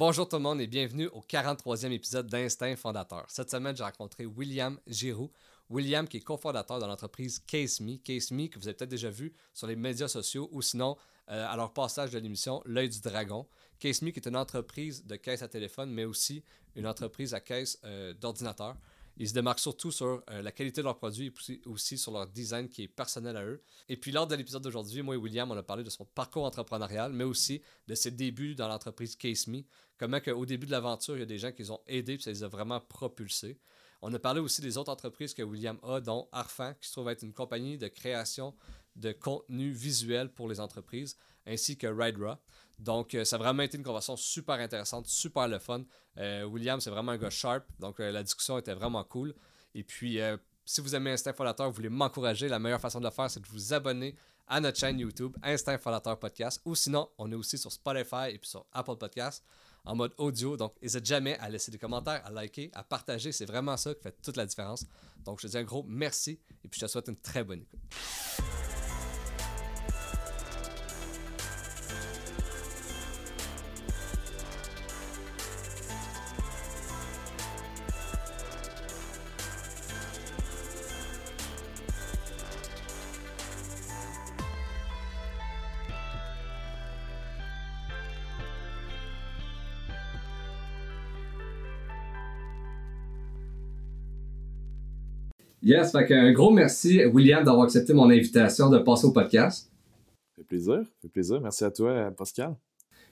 Bonjour tout le monde et bienvenue au 43e épisode d'Instinct Fondateur. Cette semaine, j'ai rencontré William Giroux. William qui est cofondateur de l'entreprise CaseMe. CaseMe que vous avez peut-être déjà vu sur les médias sociaux ou sinon euh, à leur passage de l'émission L'œil du dragon. CaseMe qui est une entreprise de caisse à téléphone mais aussi une entreprise à caisse euh, d'ordinateur. Ils se démarquent surtout sur euh, la qualité de leurs produits et aussi sur leur design qui est personnel à eux. Et puis lors de l'épisode d'aujourd'hui, moi et William, on a parlé de son parcours entrepreneurial, mais aussi de ses débuts dans l'entreprise CaseMe. Comment qu'au début de l'aventure, il y a des gens qui les ont aidés et ça les a vraiment propulsés. On a parlé aussi des autres entreprises que William a, dont Arfan, qui se trouve être une compagnie de création de contenu visuel pour les entreprises, ainsi que RideRaw. Donc, euh, ça a vraiment été une conversation super intéressante, super le fun. Euh, William, c'est vraiment un gars sharp, donc euh, la discussion était vraiment cool. Et puis, si vous aimez Instinct vous voulez m'encourager, la meilleure façon de le faire, c'est de vous abonner à notre chaîne YouTube, Instinct Fondateur Podcast. Ou sinon, on est aussi sur Spotify et puis sur Apple Podcast en mode audio. Donc, n'hésitez jamais à laisser des commentaires, à liker, à partager. C'est vraiment ça qui fait toute la différence. Donc, je te dis un gros merci et puis je te souhaite une très bonne écoute. Yes, fait un gros merci, William, d'avoir accepté mon invitation de passer au podcast. Ça fait plaisir, ça fait plaisir. Merci à toi, Pascal.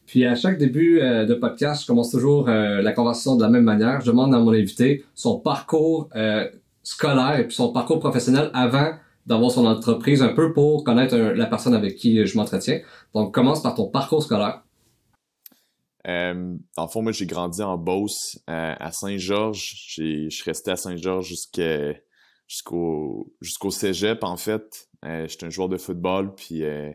Puis à chaque début euh, de podcast, je commence toujours euh, la conversation de la même manière. Je demande à mon invité son parcours euh, scolaire et puis son parcours professionnel avant d'avoir son entreprise, un peu pour connaître la personne avec qui je m'entretiens. Donc, commence par ton parcours scolaire. Euh, dans le fond, moi, j'ai grandi en Beauce, à Saint-Georges. Je suis resté à Saint-Georges jusqu'à jusqu'au jusqu'au cégep, en fait. Euh, j'étais un joueur de football, puis euh,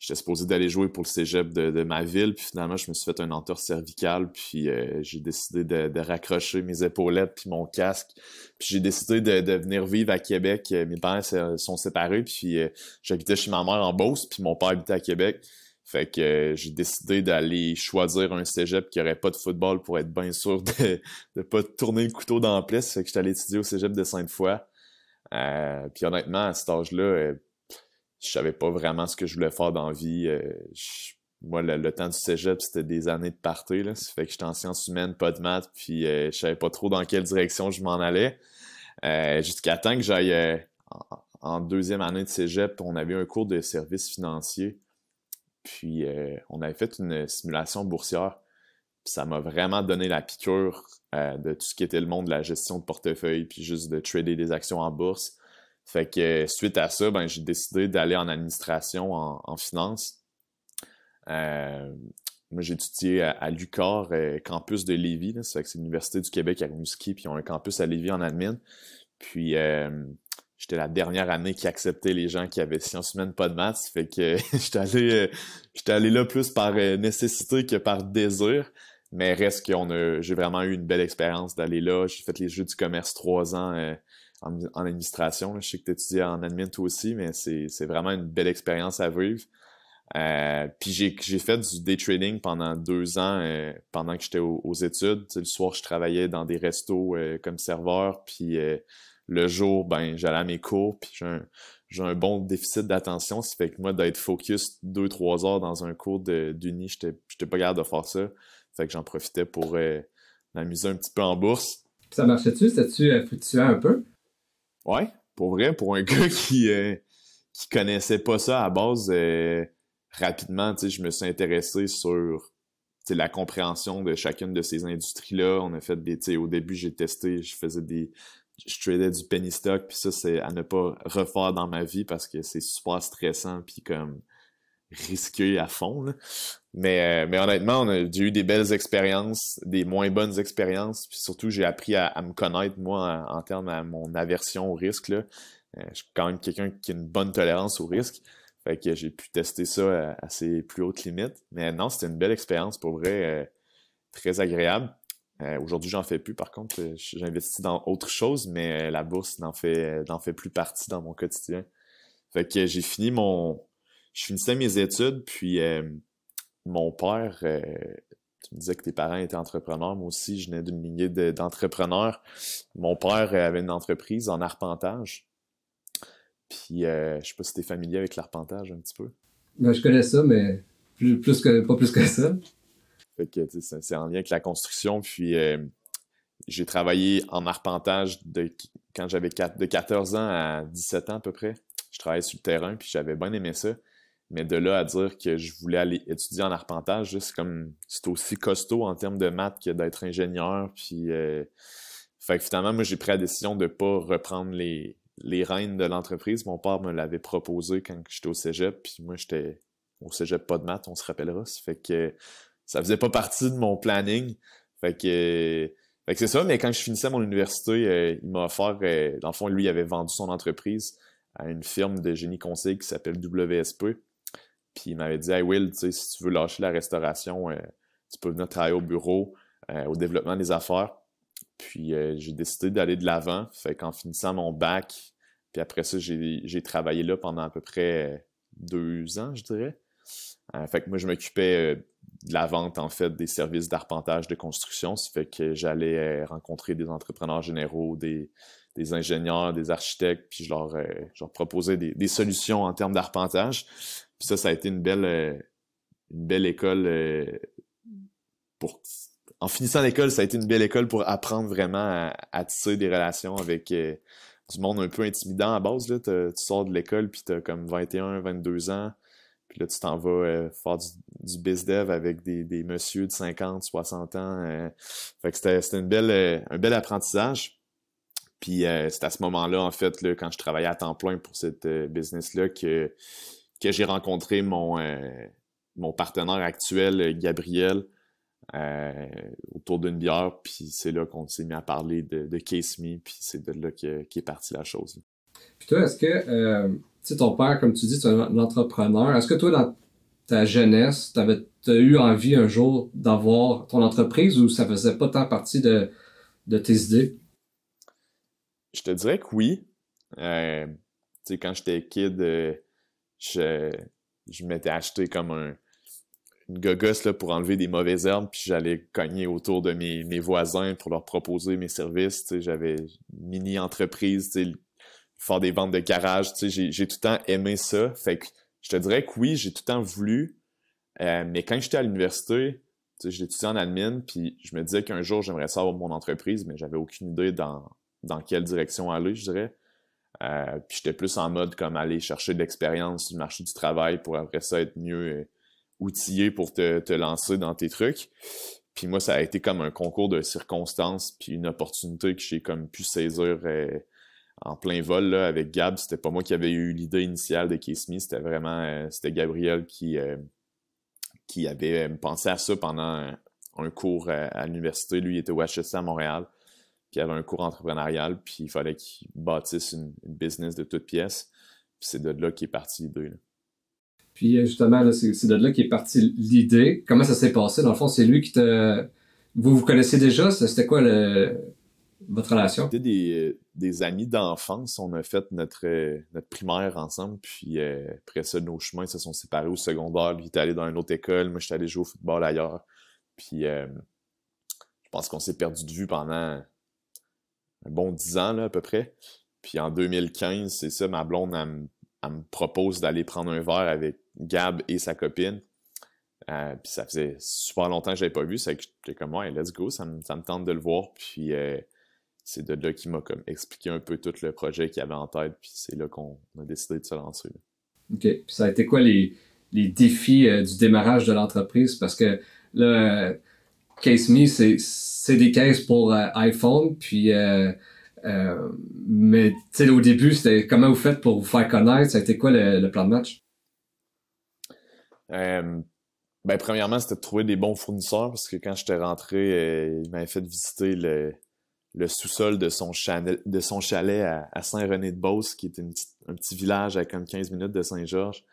j'étais supposé d'aller jouer pour le cégep de, de, ma ville, puis finalement, je me suis fait un entorse cervical, puis euh, j'ai décidé de, de, raccrocher mes épaulettes puis mon casque. Puis j'ai décidé de, de, venir vivre à Québec. Mes parents sont séparés, puis j'habitais chez ma mère en Beauce, puis mon père habitait à Québec. Fait que j'ai décidé d'aller choisir un cégep qui aurait pas de football pour être bien sûr de ne pas tourner le couteau dans la plaie. Fait que j'étais allé étudier au cégep de Sainte-Foy. Euh, puis honnêtement, à cet âge-là, euh, je savais pas vraiment ce que je voulais faire dans la vie. Euh, moi, le, temps du cégep, c'était des années de party. Là. Ça fait que j'étais en sciences humaines, pas de maths, puis je savais pas trop dans quelle direction je m'en allais. Jusqu'à temps que j'aille en, deuxième année de cégep, on avait un cours de services financiers. Puis on avait fait une simulation boursière. Ça m'a vraiment donné la piqûre euh, de tout ce qui était le monde de la gestion de portefeuille, puis juste de trader des actions en bourse. Fait que suite à ça, ben, j'ai décidé d'aller en administration, en, finance. Euh, moi, j'ai étudié à, l'UCAR, euh, campus de Lévis. Que c'est l'Université du Québec à Rimouski, puis ils ont un campus à Lévis en admin. Puis j'étais la dernière année qui acceptait les gens qui avaient sciences humaines, pas de maths. Fait que j'étais allé, j'étais allé là plus par nécessité que par désir. Mais reste a, j'ai vraiment eu une belle expérience d'aller là. J'ai fait les Jeux du commerce trois ans euh, en, administration. Je sais que tu étudies en admin toi aussi, mais c'est, vraiment une belle expérience à vivre. Euh, puis j'ai, fait du day trading pendant deux ans euh, pendant que j'étais aux, études. le soir, je travaillais dans des restos comme serveur, puis le jour, ben j'allais à mes cours, puis j'ai un, bon déficit d'attention. Ça fait que moi, d'être focus deux, trois heures dans un cours d'uni, j'étais pas capable de faire ça. Fait que j'en profitais pour euh, m'amuser un petit peu en bourse. ça marchait-tu? C'était-tu euh, fluctuant un peu? Ouais, pour vrai, pour un gars qui, euh, qui connaissait pas ça à base, rapidement, je me suis intéressé sur la compréhension de chacune de ces industries-là. On a fait des, au début, j'ai testé, je faisais des, je tradais du penny stock, puis ça, c'est à ne pas refaire dans ma vie parce que c'est super stressant, puis comme risqué à fond. Mais, euh, mais honnêtement, j'ai eu des belles expériences, des moins bonnes expériences. Puis surtout, j'ai appris à, me connaître, moi, en, termes de mon aversion au risque. Là. Euh, je suis quand même quelqu'un qui a une bonne tolérance au risque. Fait que j'ai pu tester ça à, ses plus hautes limites. Mais non, c'était une belle expérience pour vrai, euh, très agréable. Aujourd'hui, j'en fais plus. Par contre, j'investis dans autre chose, mais la bourse n'en fait, fait plus partie dans mon quotidien. Fait que j'ai fini mon, je finissais mes études, puis euh, mon père, euh, tu me disais que tes parents étaient entrepreneurs. Moi aussi, je venais d'une lignée d'entrepreneurs. Mon père avait une entreprise en arpentage. Puis, euh, je sais pas si tu es familier avec l'arpentage un petit peu. Ben, je connais ça, mais plus, que, pas plus que ça. Fait que, c'est en lien avec la construction. Puis, euh, j'ai travaillé en arpentage de, quand j'avais de 14 ans à 17 ans à peu près. Je travaillais sur le terrain, puis j'avais bien aimé ça. Mais de là à dire que je voulais aller étudier en arpentage, c'est comme c'est aussi costaud en termes de maths que d'être ingénieur. Puis euh, fait que finalement, moi j'ai pris la décision de pas reprendre les, les rênes de l'entreprise. Mon père me l'avait proposé quand j'étais au Cégep, puis moi j'étais au Cégep pas de maths, on se rappellera. Ça fait que ça faisait pas partie de mon planning. Fait que que c'est ça, mais quand je finissais mon université, euh, il m'a offert, euh, dans le fond, lui, il avait vendu son entreprise à une firme de génie conseil qui s'appelle WSP. Puis il m'avait dit Hey Will, si tu veux lâcher la restauration, euh, tu peux venir travailler au bureau, euh, au développement des affaires. Puis euh, j'ai décidé d'aller de l'avant. Fait qu'en finissant mon bac, puis après ça, j'ai travaillé là pendant à peu près deux ans, je dirais. fait que moi, je m'occupais de la vente, en fait, des services d'arpentage de construction. Ça fait que j'allais rencontrer des entrepreneurs généraux, des, des ingénieurs, des architectes, puis je leur, proposais des, des, solutions en termes d'arpentage. Puis ça, ça a été une belle, euh, une belle école euh, pour. En finissant l'école, ça a été une belle école pour apprendre vraiment à, tisser des relations avec euh, du monde un peu intimidant à base. Là. Tu sors de l'école, puis tu as comme 21, 22 ans. Puis là, tu t'en vas faire du, du bizdev avec des, des messieurs de 50, 60 ans. fait que c'était une belle, un bel apprentissage. Puis c'est à ce moment-là, en fait, là, quand je travaillais à temps plein pour cette business-là, que que j'ai rencontré mon, euh, mon partenaire actuel, Gabriel, euh, autour d'une bière, puis c'est là qu'on s'est mis à parler de, de Case Me, puis c'est de là qu'est est partie la chose. Puis toi, est-ce que, euh, tu sais, ton père, comme tu dis, tu es un entrepreneur, est-ce que toi, dans ta jeunesse, tu as eu envie un jour d'avoir ton entreprise ou ça faisait pas tant partie de, de tes idées? Je te dirais que oui. Euh, tu sais, quand j'étais kid, je, je m'étais acheté comme un, une gogosse là, pour enlever des mauvaises herbes, puis j'allais cogner autour de mes, mes, voisins pour leur proposer mes services. J'avais une mini-entreprise, faire des ventes de garage. J'ai, j'ai tout le temps aimé ça. Fait je te dirais que oui, j'ai tout le temps voulu. Euh, mais quand j'étais à l'université, j'étudiais en admin, puis je me disais qu'un jour, j'aimerais ça avoir mon entreprise, mais j'avais aucune idée dans, dans quelle direction aller, je dirais. Euh, puis j'étais plus en mode comme aller chercher de l'expérience le marché du travail pour après ça être mieux euh, outillé pour te, te, lancer dans tes trucs. Puis moi, ça a été comme un concours de circonstances, puis une opportunité que j'ai comme pu saisir euh, en plein vol là, avec Gab. C'était pas moi qui avais eu l'idée initiale de Kiss Me, c'était vraiment c'était Gabriel qui, qui avait pensé à ça pendant un, cours à, l'université. Lui, il était au HEC à Montréal qui avait un cours entrepreneurial, puis il fallait qu'il bâtisse une, business de toutes pièces. Puis c'est de là qu'est partie l'idée. Puis euh, justement, c'est de là qu'est partie l'idée. Comment ça s'est passé? Dans le fond, c'est lui qui te. Vous vous connaissez déjà? C'était quoi le... votre relation? C'était des, des amis d'enfance. On a fait notre, notre primaire ensemble. Puis euh, après ça, nos chemins se sont séparés au secondaire. Lui, il était allé dans une autre école. Moi, j'étais allé jouer au football ailleurs. Puis euh, je pense qu'on s'est perdu de vue pendant un bon 10 ans là, à peu près. Puis en 2015, c'est ça, ma blonde, elle, me propose d'aller prendre un verre avec Gab et sa copine. Euh, puis ça faisait super longtemps que je l'avais pas vu. C'est que j'étais comme, ouais, let's go, ça me, tente de le voir. Puis euh, c'est de là qu'il m'a comme expliqué un peu tout le projet qu'il avait en tête. Puis c'est là qu'on a décidé de se lancer. OK. Puis ça a été quoi les, les défis euh, du démarrage de l'entreprise? Parce que là, Case Me, c'est des cases pour euh, iPhone, puis euh, euh, mais tu au début, c'était comment vous faites pour vous faire connaître, ça a été quoi le, plan de match? ben premièrement, c'était de trouver des bons fournisseurs parce que quand j'étais rentré, il m'avait fait visiter le, sous-sol de son chalet, de son chalet à, Saint-René-de-Beauce, qui est un petit village à comme 15 minutes de Saint-Georges.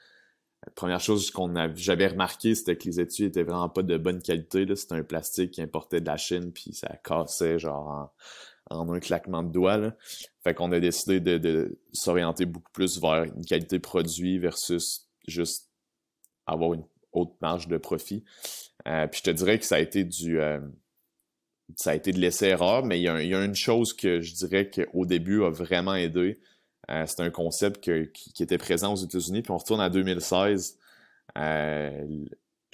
La première chose qu'on j'avais remarqué, c'était que les étuis étaient vraiment pas de bonne qualité. C'était un plastique qui importait de la Chine, puis ça cassait genre en, un claquement de doigts. Là. Fait qu'on a décidé de, s'orienter beaucoup plus vers une qualité produit versus juste avoir une haute marge de profit. puis je te dirais que ça a été du ça a été de l'essai-erreur, mais il y, a, une chose que je dirais qu'au début a vraiment aidé. Euh, c'est un concept qui, était présent aux États-Unis. Puis on retourne à 2016. Euh,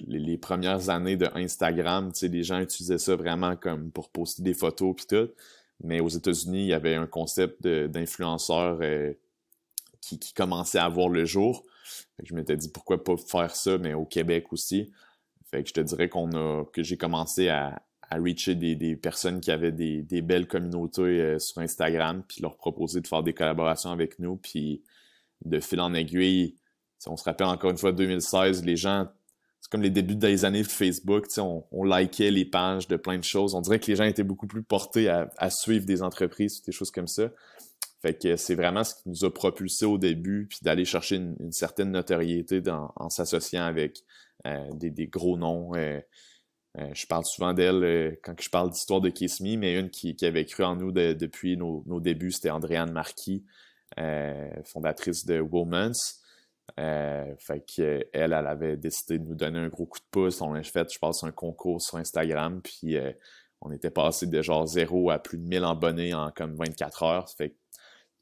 les, premières années de Instagram, les gens utilisaient ça vraiment comme pour poster des photos puis tout. Mais aux États-Unis, il y avait un concept d'influenceur euh, qui, commençait à voir le jour. je m'étais dit pourquoi pas faire ça, mais au Québec aussi. Fait que je te dirais a que j'ai commencé à, à reacher des, personnes qui avaient des, belles communautés euh, sur Instagram, puis leur proposer de faire des collaborations avec nous, puis de fil en aiguille. On se rappelle encore une fois 2016, les gens, c'est comme les débuts des années de Facebook, on, on likait les pages de plein de choses. On dirait que les gens étaient beaucoup plus portés à, suivre des entreprises, des choses comme ça. Fait que c'est vraiment ce qui nous a propulsé au début, puis d'aller chercher une, certaine notoriété en s'associant avec euh, des, gros noms. Euh, euh, je parle souvent d'elle euh, quand je parle d'histoire de Kiss Me, mais une qui, avait cru en nous depuis nos, débuts, c'était Andréane Marquis, euh, fondatrice de Womans. fait elle avait décidé de nous donner un gros coup de pouce. On a fait, je pense, un concours sur Instagram, puis on était passé de genre zéro à plus de 1000 abonnés en comme 24 heures.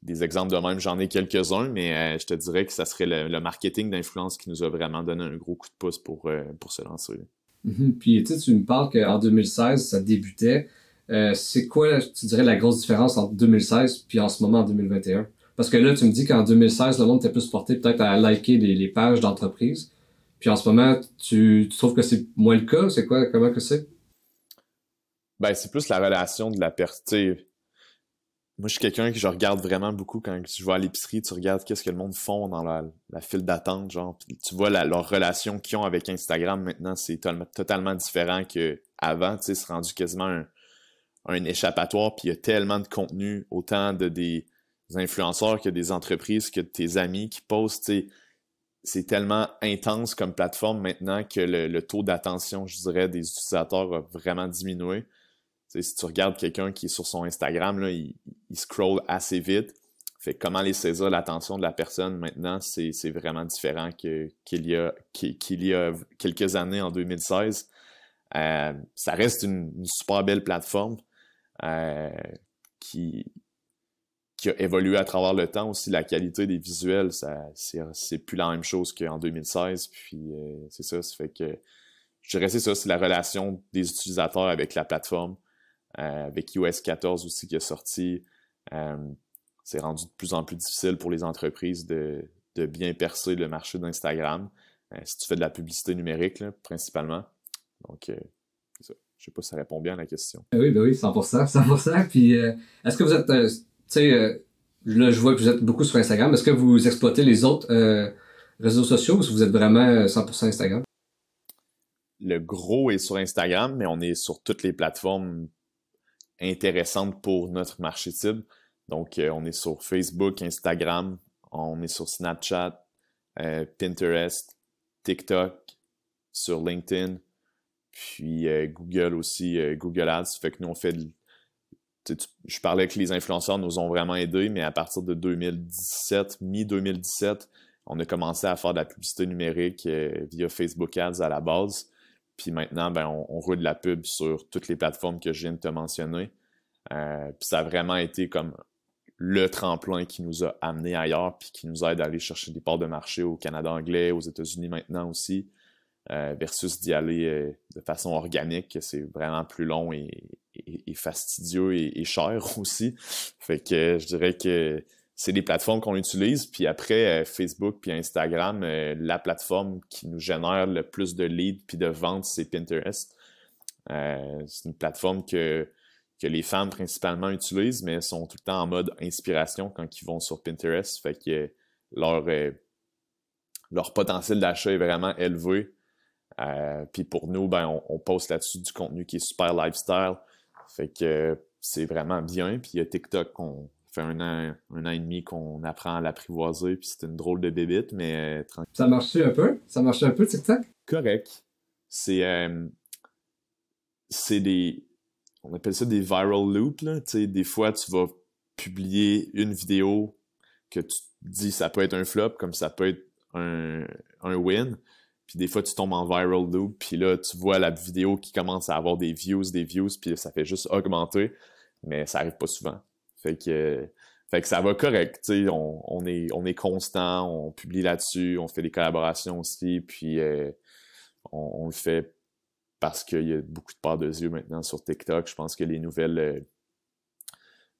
Des exemples de même, j'en ai quelques-uns, mais je te dirais que ça serait le, marketing d'influence qui nous a vraiment donné un gros coup de pouce pour, pour se lancer. Mhm. Puis tu me parles qu'en 2016, ça débutait. Euh, c'est quoi, tu dirais, la grosse différence entre 2016 puis en ce moment en 2021? Parce que là, tu me dis qu'en 2016, le monde était plus porté peut-être à liker les, pages d'entreprise. Puis en ce moment, tu, trouves que c'est moins le cas? C'est quoi? Comment que c'est? Ben, c'est plus la relation de la personne. Moi, je suis quelqu'un que je regarde vraiment beaucoup quand je vais à l'épicerie. Tu regardes qu'est-ce que le monde font dans la, file d'attente, genre. tu vois leur relation qu'ils ont avec Instagram maintenant, c'est totalement différent qu'avant. C'est rendu quasiment un, échappatoire. Puis il y a tellement de contenu, autant de des, influenceurs que des entreprises, que de tes amis qui postent. c'est tellement intense comme plateforme maintenant que le taux d'attention, je dirais, des utilisateurs a vraiment diminué si tu regardes quelqu'un qui est sur son Instagram, là, il, scroll assez vite. Fait comment les saisir l'attention de la personne maintenant, c'est vraiment différent qu'il y, a, qu'il y a quelques années en 2016. Euh, ça reste une, super belle plateforme euh, qui, qui a évolué à travers le temps aussi. La qualité des visuels, c'est plus la même chose qu'en 2016. Puis euh, c'est ça, ça fait que je dirais c'est ça, c'est la relation des utilisateurs avec la plateforme. Euh, avec US 14 aussi qui est sorti. Euh, c'est rendu de plus en plus difficile pour les entreprises de, bien percer le marché d'Instagram. Euh, si tu fais de la publicité numérique, principalement. Donc, je ne sais pas si ça répond bien à la question. Oui, ben oui, 100%, 100%. Puis, est-ce que vous êtes, tu sais, là, je vois que vous êtes beaucoup sur Instagram. Est-ce que vous exploitez les autres réseaux sociaux ou vous êtes vraiment 100% Instagram? Le gros est sur Instagram, mais on est sur toutes les plateformes intéressante pour notre marché cible. Donc, euh, on est sur Facebook, Instagram, on est sur Snapchat, euh, Pinterest, TikTok, sur LinkedIn, puis euh, Google aussi, Google Ads. Fait que nous, on fait. je parlais que les influenceurs nous ont vraiment aidés, mais à partir de 2017, mi-2017, on a commencé à faire de la publicité numérique via Facebook Ads à la base. Puis maintenant, ben, on, roule de la pub sur toutes les plateformes que je viens de te mentionner. Euh, puis ça a vraiment été comme le tremplin qui nous a amenés ailleurs, puis qui nous aide à aller chercher des parts de marché au Canada anglais, aux États-Unis maintenant aussi, euh, versus d'y aller euh, de façon organique, c'est vraiment plus long et, fastidieux et, cher aussi. Fait que je dirais que c'est des plateformes qu'on utilise. Puis après, euh, Facebook puis Instagram, euh, la plateforme qui nous génère le plus de leads puis de ventes, c'est Pinterest. Euh, c'est une plateforme que, que les femmes principalement utilisent, mais sont tout le temps en mode inspiration quand ils vont sur Pinterest. Fait que leur, leur potentiel d'achat est vraiment élevé. puis pour nous, ben, on, on poste là-dessus du contenu qui est super lifestyle. Fait que c'est vraiment bien. Puis il y a TikTok qu'on un an, un an et demi qu'on apprend à l'apprivoiser, puis c'est une drôle de bébite, mais euh, Ça marche un peu? Ça marche un peu, TikTok? Correct. C'est euh, c'est des... On appelle ça des viral loops, là. des fois, tu vas publier une vidéo que tu dis ça peut être un flop, comme ça peut être un, un win. puis des fois tu tombes en viral loop, puis là tu vois la vidéo qui commence à avoir des views, des views, puis ça fait juste augmenter, mais ça arrive pas souvent. Fait que, fait que ça va correct, on, est, on est constant, on publie là-dessus, on fait des collaborations aussi, puis euh, on, le fait parce qu'il y a beaucoup de parts de yeux maintenant sur TikTok. Je pense que les nouvelles euh,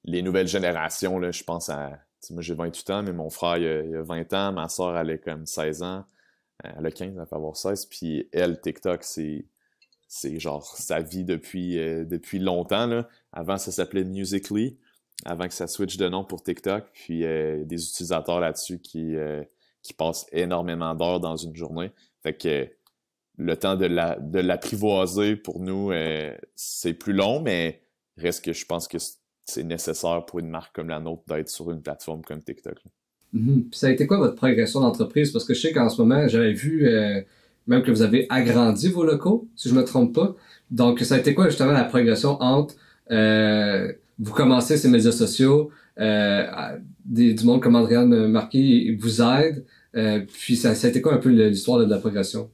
les nouvelles générations, je pense à. Moi, j'ai 28 ans, mais mon frère, il a, 20 ans. Ma soeur, elle a comme 16 ans. Elle a 15, elle va avoir 16. Puis elle, TikTok, c'est c'est genre sa vie depuis, euh, depuis longtemps. Avant, ça s'appelait Musically, avant que ça switch de nom pour TikTok. Puis euh, des utilisateurs là-dessus qui, euh, qui passent énormément d'heures dans une journée. Fait que le temps de l'apprivoiser la, pour nous, c'est plus long, mais reste que je pense que c'est nécessaire pour une marque comme la nôtre d'être sur une plateforme comme TikTok. Mm-hmm. ça a été quoi votre progression d'entreprise? Parce que je sais qu'en ce moment, j'avais vu euh, même que vous avez agrandi vos locaux, si je ne me trompe pas. Donc, ça a été quoi justement la progression entre euh, vous commencez ces médias sociaux, euh, du monde comme Adrienne Marquis vous aide, puis ça, a été quoi un peu l'histoire de la progression?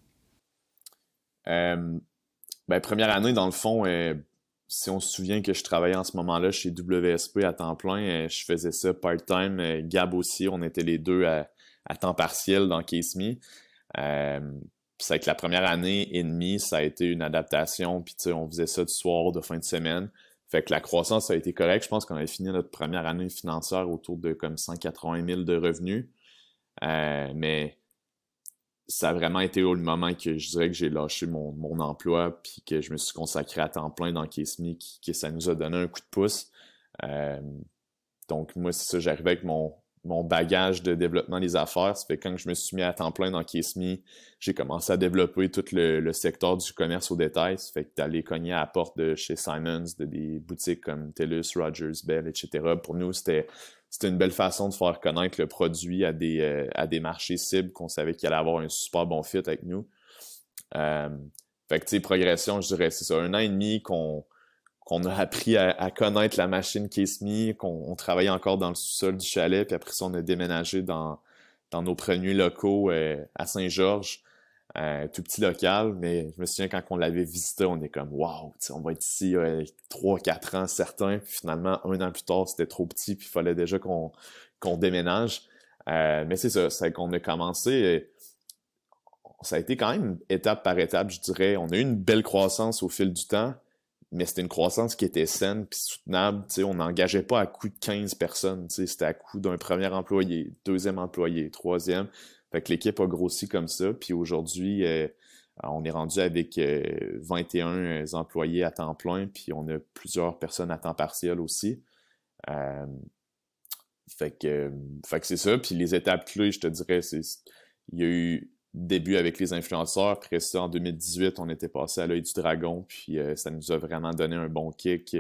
ben, première année, dans le fond, si on se souvient que je travaillais en ce moment-là chez WSP à temps plein, euh, je faisais ça part-time. Euh, Gab aussi, on était les deux à, temps partiel dans Case Me. Euh, c'est que la première année et demie, ça a été une adaptation, puis on faisait ça du soir, de fin de semaine. Fait que la croissance a été correcte. Je pense qu'on avait fini notre première année financière autour de comme 180 000 de revenus. mais ça a vraiment été au moment que je dirais que j'ai lâché mon, emploi puis que je me suis consacré à temps plein dans Kesmi, que ça nous a donné un coup de pouce. Euh, donc moi, c'est ça, j'arrivais avec mon, mon bagage de développement des affaires. Ça fait quand je me suis mis à temps plein dans Kesmi, j'ai commencé à développer tout le, secteur du commerce au détail. Ça fait que d'aller cogner à la porte de chez Simons, de des boutiques comme TELUS, Rogers, Bell, etc. Pour nous, c'était une belle façon de faire connaître le produit à des, euh, à des marchés cibles qu'on savait qu'il allait avoir un super bon fit avec nous. Euh, fait que, tu sais, progression, je dirais, c'est ça, un an et demi qu'on qu'on a appris à, connaître la machine Case qu'on travaillait encore dans le sous-sol du chalet, puis après ça, on a déménagé dans, nos premiers locaux euh, à Saint-Georges un tout petit local, mais je me souviens quand on l'avait visité, on est comme Waouh, on va être ici euh, 3-4 ans certains, puis finalement, un an plus tard, c'était trop petit, puis il fallait déjà qu'on déménage. Euh, mais c'est ça, c'est qu'on a commencé. Ça a été quand même étape par étape, je dirais. On a eu une belle croissance au fil du temps, mais c'était une croissance qui était saine puis soutenable. on n'engageait pas à coût de 15 personnes. C'était à coût d'un premier employé, deuxième employé, troisième. Fait que l'équipe a grossi comme ça. Puis aujourd'hui, euh, on est rendu avec 21 euh, euh, employés à temps plein, puis on a plusieurs personnes à temps partiel aussi. fait que, que c'est ça. Puis les étapes clés, je te dirais, c'est il y a eu début avec les influenceurs. Après ça, en 2018, on était passé à l'œil du dragon, puis ça nous a vraiment donné un bon kick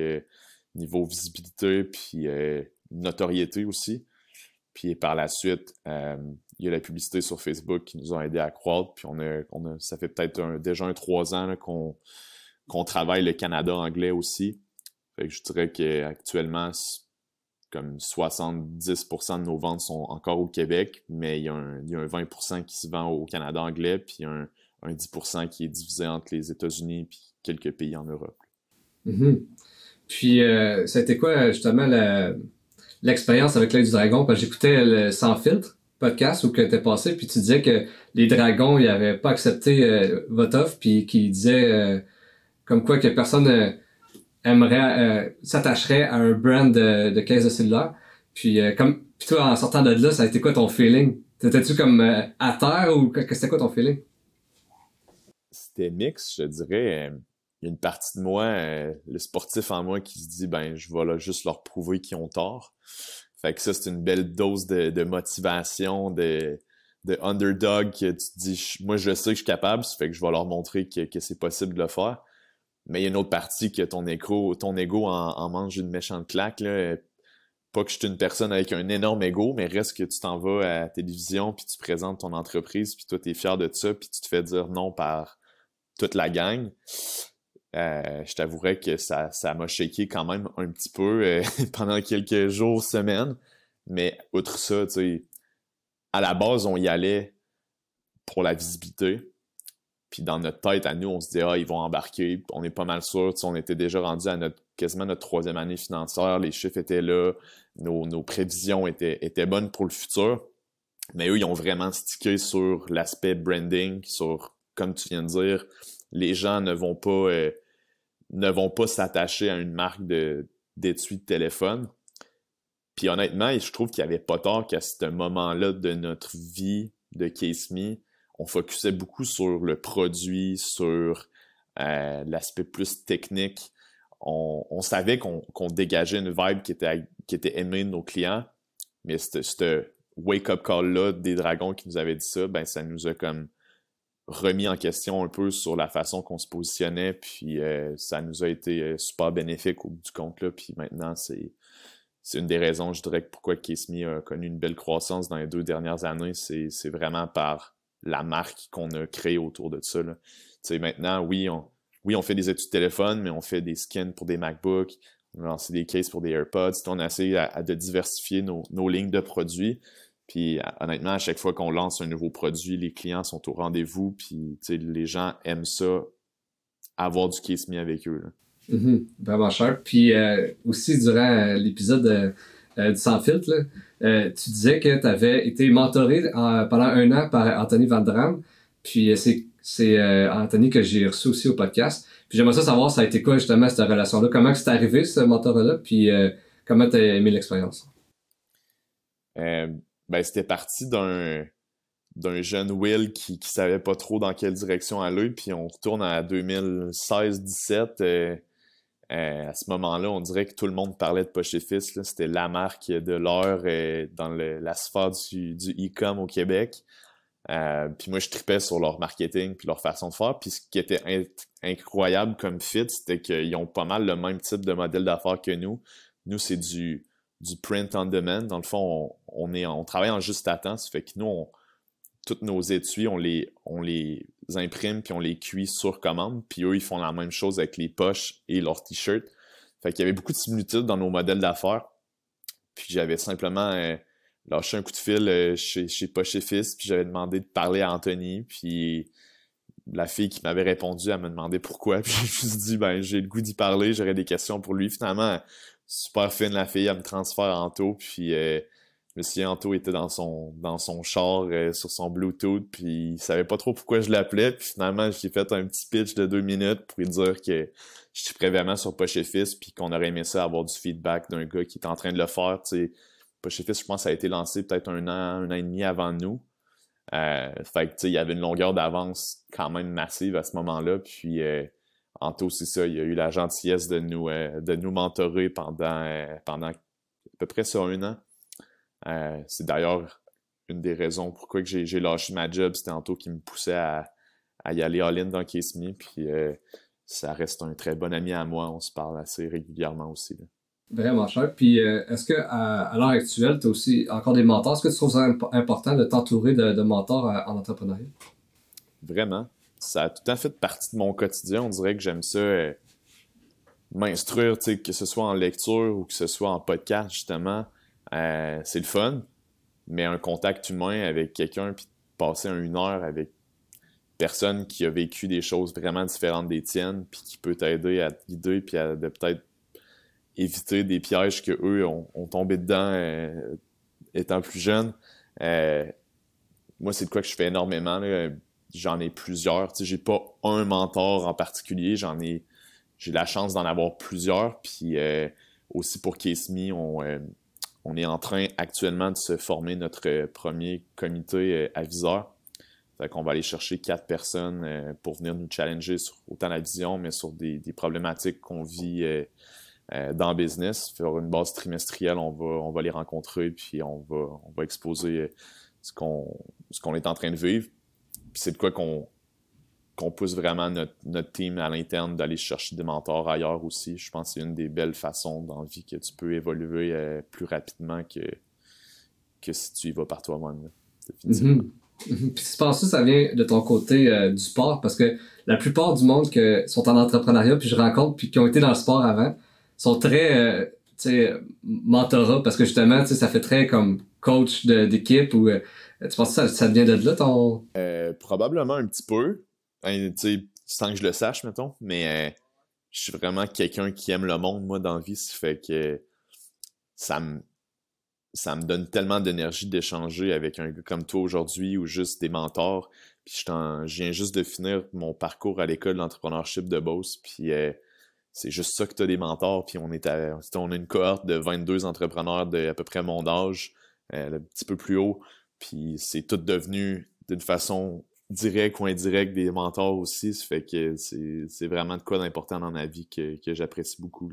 niveau visibilité, puis notoriété aussi. Puis par la suite, euh, il y a la publicité sur Facebook qui nous a aidé à croître. Puis on a, on a ça fait peut-être déjà un trois ans qu'on qu'on travaille le Canada anglais aussi. Fait que je dirais qu'actuellement, comme 70% de nos ventes sont encore au Québec, mais il y a un, il y a un 20% qui se vend au Canada anglais, puis un, un 10% qui est divisé entre les États-Unis et quelques pays en Europe. Mm-hmm. Puis, euh, c'était quoi justement l'expérience avec l'œil du dragon, parce que j'écoutais le Sans filtre podcast où que t'es passé, puis tu disais que les dragons, ils avaient pas accepté euh, votre offre, puis qu'ils disaient euh, comme quoi que personne euh, aimerait, s'attacherait à un brand de, de caisse de cellulaire. Puis comme puis toi, en sortant de là, ça a été quoi ton feeling? T'étais-tu comme à terre ou c'était quoi ton feeling? C'était mix, je dirais il y a une partie de moi, euh, le sportif en moi, qui se dit ben je vais juste leur prouver qu'ils ont tort. Fait que ça, c'est une belle dose de, motivation, de, de underdog que tu te dis moi je sais que je suis capable, ça fait que je vais leur montrer que, que c'est possible de le faire. Mais il y a une autre partie que ton ton ego en, mange une méchante claque. Là. Pas que je suis une personne avec un énorme ego, mais reste que tu t'en vas à la télévision, puis tu présentes ton entreprise, puis toi, tu es fier de ça, puis tu te fais dire non par toute la gang. Euh, je t'avouerais que ça, ça m'a shaké quand même un petit peu euh, pendant quelques jours, semaines. Mais outre ça, tu sais, à la base, on y allait pour la visibilité. Puis dans notre tête, à nous, on se dit, ah, ils vont embarquer. On est pas mal sûr. on était déjà rendu à notre quasiment notre troisième année financière. Les chiffres étaient là. Nos, prévisions étaient, bonnes pour le futur. Mais eux, ils ont vraiment stické sur l'aspect branding, sur, comme tu viens de dire, les gens ne vont pas euh, ne vont pas s'attacher à une marque d'étui de téléphone. Puis honnêtement, je trouve qu'il n'y avait pas tort qu'à ce moment-là de notre vie de Case Me, on focusait beaucoup sur le produit, sur euh, l'aspect plus technique. On, savait qu'on dégageait une vibe qui était, qui était aimée de nos clients, mais ce wake-up call-là des dragons qui nous avaient dit ça, ben ça nous a comme remis en question un peu sur la façon qu'on se positionnait, puis euh, ça nous a été euh, super bénéfique au bout du compte là. Puis maintenant, c'est c'est une des raisons, je dirais, pourquoi Kismi a connu une belle croissance dans les deux dernières années, c'est vraiment par la marque qu'on a créée autour de ça. Maintenant, oui, on, fait des études de téléphone, mais on fait des skins pour des MacBooks, on a lancé des cases pour des AirPods. On a essayé de diversifier nos, lignes de produits. Puis honnêtement, à chaque fois qu'on lance un nouveau produit, les clients sont au rendez-vous, puis les gens aiment ça, avoir du Kiss Me avec eux. Mm-hmm. vraiment cher. Puis euh, aussi, durant euh, l'épisode euh, du Sans Filtre, tu disais que tu avais été mentoré pendant un an par Anthony Van Puis c'est Anthony que j'ai reçu aussi au podcast. Puis j'aimerais ça savoir, ça a été quoi justement cette relation-là? Comment c'est arrivé ce mentorat-là? Puis comment tu as aimé l'expérience? ben, c'était parti d'un d'un jeune Will qui, qui savait pas trop dans quelle direction aller, puis on retourne à 2016-17. Euh, euh, à ce moment-là, on dirait que tout le monde parlait de Poche Fils. C'était la marque de l'heure euh, dans la sphère du, e-com au Québec. puis moi, je tripais sur leur marketing puis leur façon de faire. Puis ce qui était incroyable comme fit, c'était qu'ils ont pas mal le même type de modèle d'affaires que nous. Nous, c'est du print on demand. Dans le fond, on, on travaille en juste à temps. Ça fait que nous, on, toutes nos étuis, on les, imprime puis on les cuit sur commande. Puis eux, ils font la même chose avec les poches et leurs t-shirts. Fait qu'il y avait beaucoup de similitudes dans nos modèles d'affaires. Puis j'avais simplement euh, lâché un coup de fil euh, chez, chez Poche et Fils, puis j'avais demandé de parler à Anthony. Puis la fille qui m'avait répondu, elle me demandé pourquoi. Puis je me suis dit, ben, j'ai le goût d'y parler, j'aurais des questions pour lui. Finalement, super fine la fille, elle me transfère Anto, puis euh, Monsieur Anto était dans son dans son char euh, sur son Bluetooth, puis il savait pas trop pourquoi je l'appelais, puis finalement j'ai fait un petit pitch de deux minutes pour lui dire que je suis vraiment sur Poche Fils, puis qu'on aurait aimé ça avoir du feedback d'un gars qui est en train de le faire, tu sais. Poche Fils, je pense, ça a été lancé peut-être un an, un an et demi avant nous. Euh, fait que, il y avait une longueur d'avance quand même massive à ce moment-là, puis euh, Anto, c'est ça, il a eu la gentillesse de nous, de nous mentorer pendant, pendant à peu près ça un an. Euh, c'est d'ailleurs une des raisons pourquoi j'ai lâché ma job. C'était Anto qui me poussait à, y aller all-in dans Case Me. Puis ça reste un très bon ami à moi. On se parle assez régulièrement aussi. Vraiment cher. Puis est-ce que à, l'heure actuelle, tu as aussi encore des mentors? Est-ce que tu trouves ça important de t'entourer de, de mentors en entrepreneuriat? Vraiment ça a tout à fait partie de mon quotidien. On dirait que j'aime ça euh, m'instruire, que ce soit en lecture ou que ce soit en podcast, justement. Euh, c'est le fun, mais un contact humain avec quelqu'un, puis passer une heure avec personne qui a vécu des choses vraiment différentes des tiennes, puis qui peut t'aider à te guider, puis à peut-être éviter des pièges que eux ont, tombé dedans euh, étant plus jeunes. moi, c'est de quoi que je fais énormément. J'en ai plusieurs. Tu sais, j'ai pas un mentor en particulier, j'en ai j'ai la chance d'en avoir plusieurs. Puis euh, aussi pour Case Me, on, euh, on est en train actuellement de se former notre premier comité euh, aviseur. Fait qu'on va aller chercher quatre personnes pour venir nous challenger sur autant la vision, mais sur des, problématiques qu'on vit dans le business. Faire une base trimestrielle, on va, on va les rencontrer, puis on va, on va exposer ce qu'on ce qu'on est en train de vivre c'est de quoi qu'on qu'on pousse vraiment notre, notre team à l'interne d'aller chercher des mentors ailleurs aussi. Je pense que c'est une des belles façons dans la vie que tu peux évoluer euh, plus rapidement que, que si tu y vas par toi-même. Mm-hmm. Mm-hmm. Puis tu penses que ça vient de ton côté euh, du sport? Parce que la plupart du monde qui sont en entrepreneuriat, puis je rencontre, puis qui ont été dans le sport avant, sont très euh, sais, mentorat, parce que justement, ça fait très comme coach d'équipe ou tu penses que ça, ça vient de là, ton... Euh, probablement un petit peu. Ben, sans que je le sache, mettons. Mais euh, je suis vraiment quelqu'un qui aime le monde, moi, dans la vie. Ça fait que ça me ça me donne tellement d'énergie d'échanger avec un gars comme toi aujourd'hui ou juste des mentors. Puis je, viens juste de finir mon parcours à l'école d'entrepreneurship de Beauce. Puis euh, c'est juste ça que tu as des mentors. Puis on est on a une cohorte de 22 entrepreneurs de à peu près mon âge, euh, un petit peu plus haut. Puis c'est tout devenu d'une façon directe ou indirecte des mentors aussi. Ça fait que c'est vraiment de quoi d'important dans ma vie que, j'apprécie beaucoup.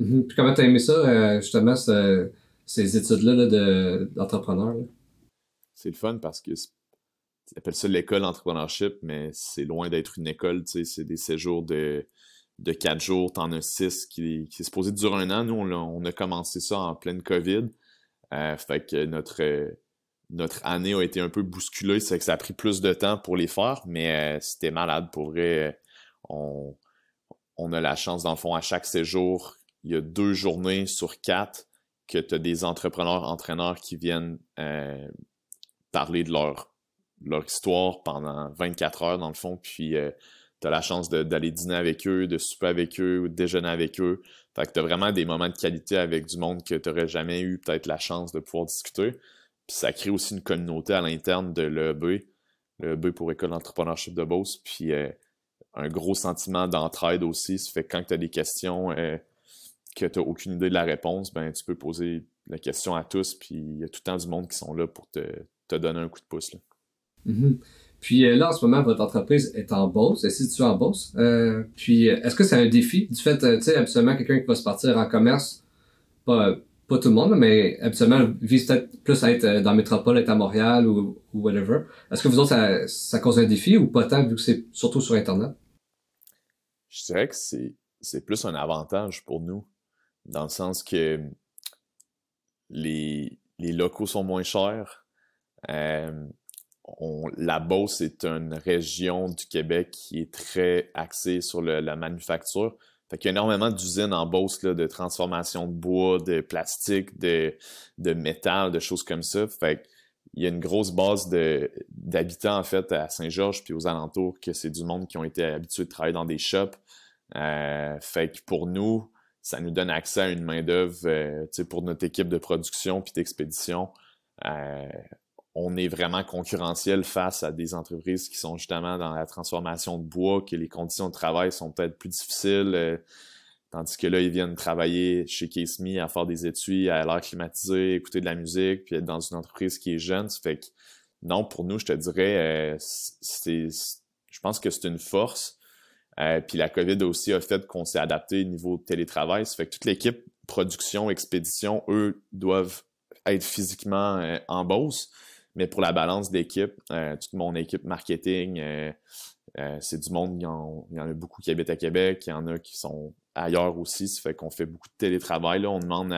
Mm-hmm. Puis comment t'as aimé ça, euh, justement, ces études-là d'entrepreneur? c'est le fun parce que ils appellent ça l'école entrepreneurship, mais c'est loin d'être une école, c'est des séjours de, de quatre jours, t'en as six qui, qui est supposé durer un an. Nous, on a, commencé ça en pleine COVID. Euh, fait que notre, notre année a été un peu bousculée, c'est que ça a pris plus de temps pour les faire, mais euh, c'était malade pour vrai. On, on a la chance, dans le fond, à chaque séjour, il y a deux journées sur quatre que tu as des entrepreneurs, entraîneurs qui viennent euh, parler de leur, histoire pendant 24 heures, dans le fond, puis euh, tu as la chance d'aller dîner avec eux, de souper avec eux ou de déjeuner avec eux. Tu as vraiment des moments de qualité avec du monde que tu n'aurais jamais eu peut-être la chance de pouvoir discuter. Ça crée aussi une communauté à l'interne de l'EB, l'EB pour École d'entrepreneurship de Beauce, puis euh, un gros sentiment d'entraide aussi. Ça fait que quand tu as des questions euh, que tu n'as aucune idée de la réponse, ben tu peux poser la question à tous, puis il y a tout le temps du monde qui sont là pour te, donner un coup de pouce. Mm-hmm. Puis euh, là, en ce moment, votre entreprise est en bourse, est située en bourse. Euh, puis est-ce que c'est un défi du fait, tu sais, absolument quelqu'un qui va se partir en commerce, pas, pas tout le monde, mais habituellement vise peut-être plus à être dans la métropole, être à Montréal ou, whatever. Est-ce que vous autres, ça, ça, cause un défi ou pas tant vu que c'est surtout sur Internet? Je dirais que c'est, plus un avantage pour nous, dans le sens que les, les locaux sont moins chers. Euh, la Beauce est une région du Québec qui est très axée sur la manufacture. Fait qu'il y a énormément d'usines en Beauce là, de transformation de bois, de plastique, de, de métal, de choses comme ça. Fait qu'il y a une grosse base d'habitants en fait à Saint-Georges puis aux alentours que c'est du monde qui ont été habitués de travailler dans des shops. Euh, fait que pour nous, ça nous donne accès à une main-d'œuvre euh, pour notre équipe de production puis d'expédition. Euh, on est vraiment concurrentiel face à des entreprises qui sont justement dans la transformation de bois, que les conditions de travail sont peut-être plus difficiles. Euh, tandis que là, ils viennent travailler chez Case à faire des études, à l'air climatisé, écouter de la musique, puis être dans une entreprise qui est jeune. Ça fait que non, pour nous, je te dirais, euh, c'est, je pense que c'est une force. Euh, puis la COVID aussi a fait qu'on s'est adapté au niveau télétravail. Ça fait que toute l'équipe production, expédition, eux, doivent être physiquement en Beauce. Mais pour la balance d'équipe, euh, toute mon équipe marketing, euh, euh, c'est du monde, il y, en, a beaucoup qui habitent à Québec, il y en a qui sont ailleurs aussi, ça fait qu'on fait beaucoup de télétravail. Là. On demande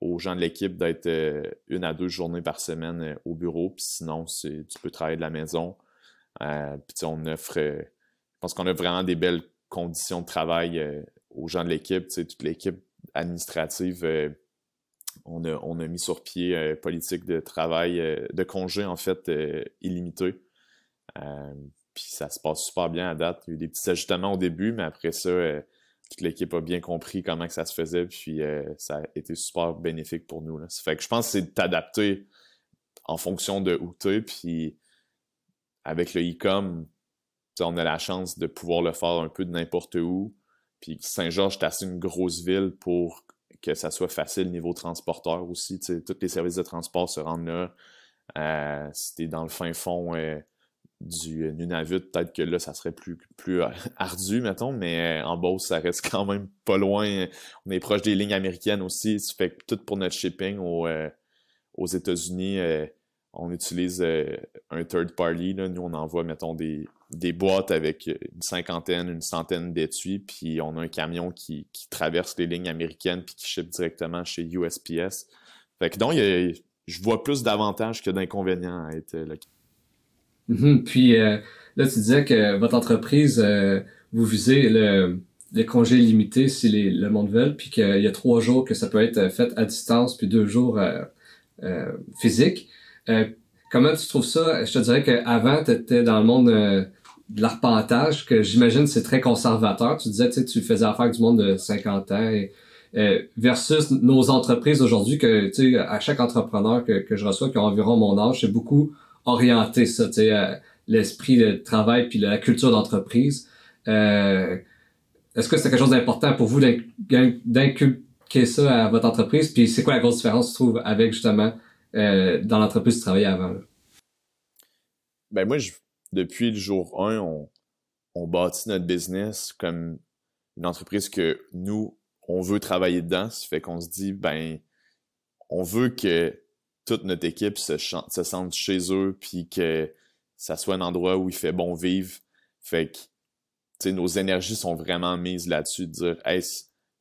aux gens de l'équipe d'être une à deux journées par semaine au bureau, puis sinon, tu peux travailler de la maison. puis on offre, je pense qu'on a vraiment des belles conditions de travail aux gens de l'équipe, toute l'équipe administrative on a, mis sur pied une euh, politique de travail, euh, de congé en fait euh, illimité. puis ça se passe super bien à date. Il y a eu des petits ajustements au début, mais après ça, toute l'équipe a bien compris comment ça se faisait, puis ça a été super bénéfique pour nous. Là. Ça fait que je pense que c'est d'adapter en fonction de où tu es, puis avec le e-com, on a la chance de pouvoir le faire un peu de n'importe où. Puis Saint-Georges, c'est une grosse ville pour que ça soit facile niveau transporteur aussi. Tous les services de transport se rendent là. Euh, si tu dans le fin fond euh, du Nunavut, peut-être que là, ça serait plus, plus euh, ardu, mettons, mais en Beauce, ça reste quand même pas loin. On est proche des lignes américaines aussi. Ça fait que tout pour notre shipping aux États-Unis, on utilise un third party. Là. Nous, on envoie, mettons, des, des boîtes avec une cinquantaine, une centaine d'étuis, puis on a un camion qui, traverse les lignes américaines puis qui ship directement chez USPS. Fait que donc, je vois plus d'avantages que d'inconvénients à être là. Mm-hmm. Puis euh, là, tu disais que votre entreprise, euh, vous visez le, le congé limité si les, le monde veut, puis qu'il y a trois jours que ça peut être fait à distance, puis deux jours euh, physiques. comment tu trouves ça? Je te dirais qu'avant, tu étais dans le monde de l'arpentage, que j'imagine c'est très conservateur. Tu disais, tu tu faisais affaire du monde de 50 ans, euh, versus nos entreprises aujourd'hui, que tu sais, à chaque entrepreneur que, que je reçois qui a environ mon âge, c'est beaucoup orienté ça, tu sais, l'esprit de travail puis la culture d'entreprise. Euh, est-ce que c'est quelque chose d'important pour vous d'inculquer ça à votre entreprise? Puis c'est quoi la grosse différence, tu trouves, avec justement euh, dans l'entreprise que tu travaillais avant? Ben moi, je, depuis le jour 1, on, on bâtit notre business comme une entreprise que nous, on veut travailler dedans. Ça fait qu'on se dit, ben, on veut que toute notre équipe se, se sente chez eux, puis que ça soit un endroit où il fait bon vivre. Fait que, nos énergies sont vraiment mises là-dessus, de dire, hey,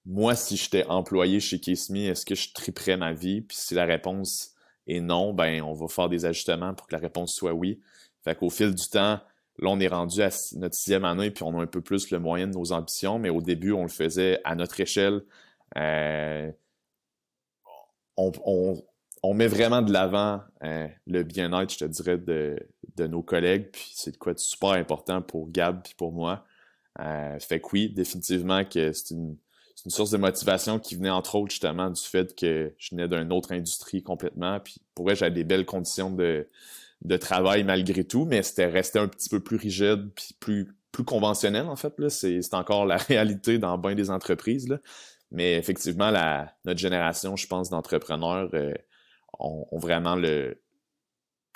moi, si j'étais employé chez Kissme, est-ce que je triperais ma vie? Puis si la réponse est non, ben, on va faire des ajustements pour que la réponse soit oui. Fait qu'au fil du temps, là, on est rendu à notre sixième année, puis on a un peu plus le moyen de nos ambitions, mais au début, on le faisait à notre échelle. Euh, on, met vraiment de l'avant euh, le bien-être, je te dirais, de, nos collègues. Puis c'est de quoi de super important pour Gab et pour moi. Euh, fait que oui, définitivement que c'est une, source de motivation qui venait entre autres justement du fait que je venais d'une autre industrie complètement. Puis pour vrai, j'avais des belles conditions de, travail malgré tout, mais c'était resté un petit peu plus rigide puis plus, conventionnel en fait. C'est encore la réalité dans bien des entreprises. Mais effectivement, notre génération, je pense, d'entrepreneurs. Euh, ont, vraiment le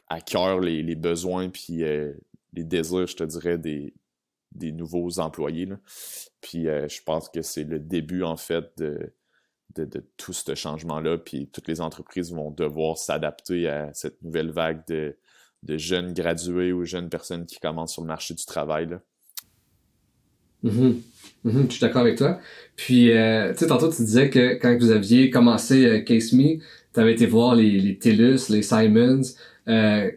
à cœur les, besoins puis euh, les désirs, je te dirais, des, nouveaux employés. Puis euh, je pense que c'est le début, en fait, de, de, tout ce changement-là. Puis toutes les entreprises vont devoir s'adapter à cette nouvelle vague de, de, jeunes gradués ou jeunes personnes qui commencent sur le marché du travail. Là. Mm-hmm. Mm-hmm. je suis d'accord avec toi. Puis, euh, tu sais, tantôt, tu disais que quand vous aviez commencé Case Me, tu avais été voir les, les TELUS, les Simons. Euh,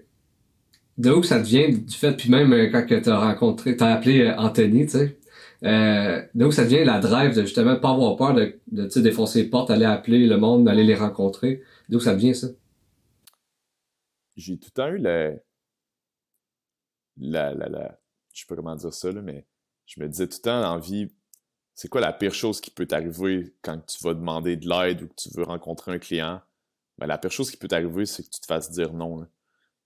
de où ça devient du fait, puis même euh, quand tu as rencontré, tu as appelé euh, Anthony, tu sais, euh, de ça devient la drive de justement pas avoir peur de, de défoncer les portes, aller appeler le monde, d'aller les rencontrer. D'où ça vient ça? J'ai tout le temps eu la, la, la, la, je sais pas comment dire ça, là, mais je me disais tout le temps en vie, c'est quoi la pire chose qui peut t'arriver quand tu vas demander de l'aide ou que tu veux rencontrer un client? ben, la pire chose qui peut t'arriver, c'est que tu te fasses dire non. Là.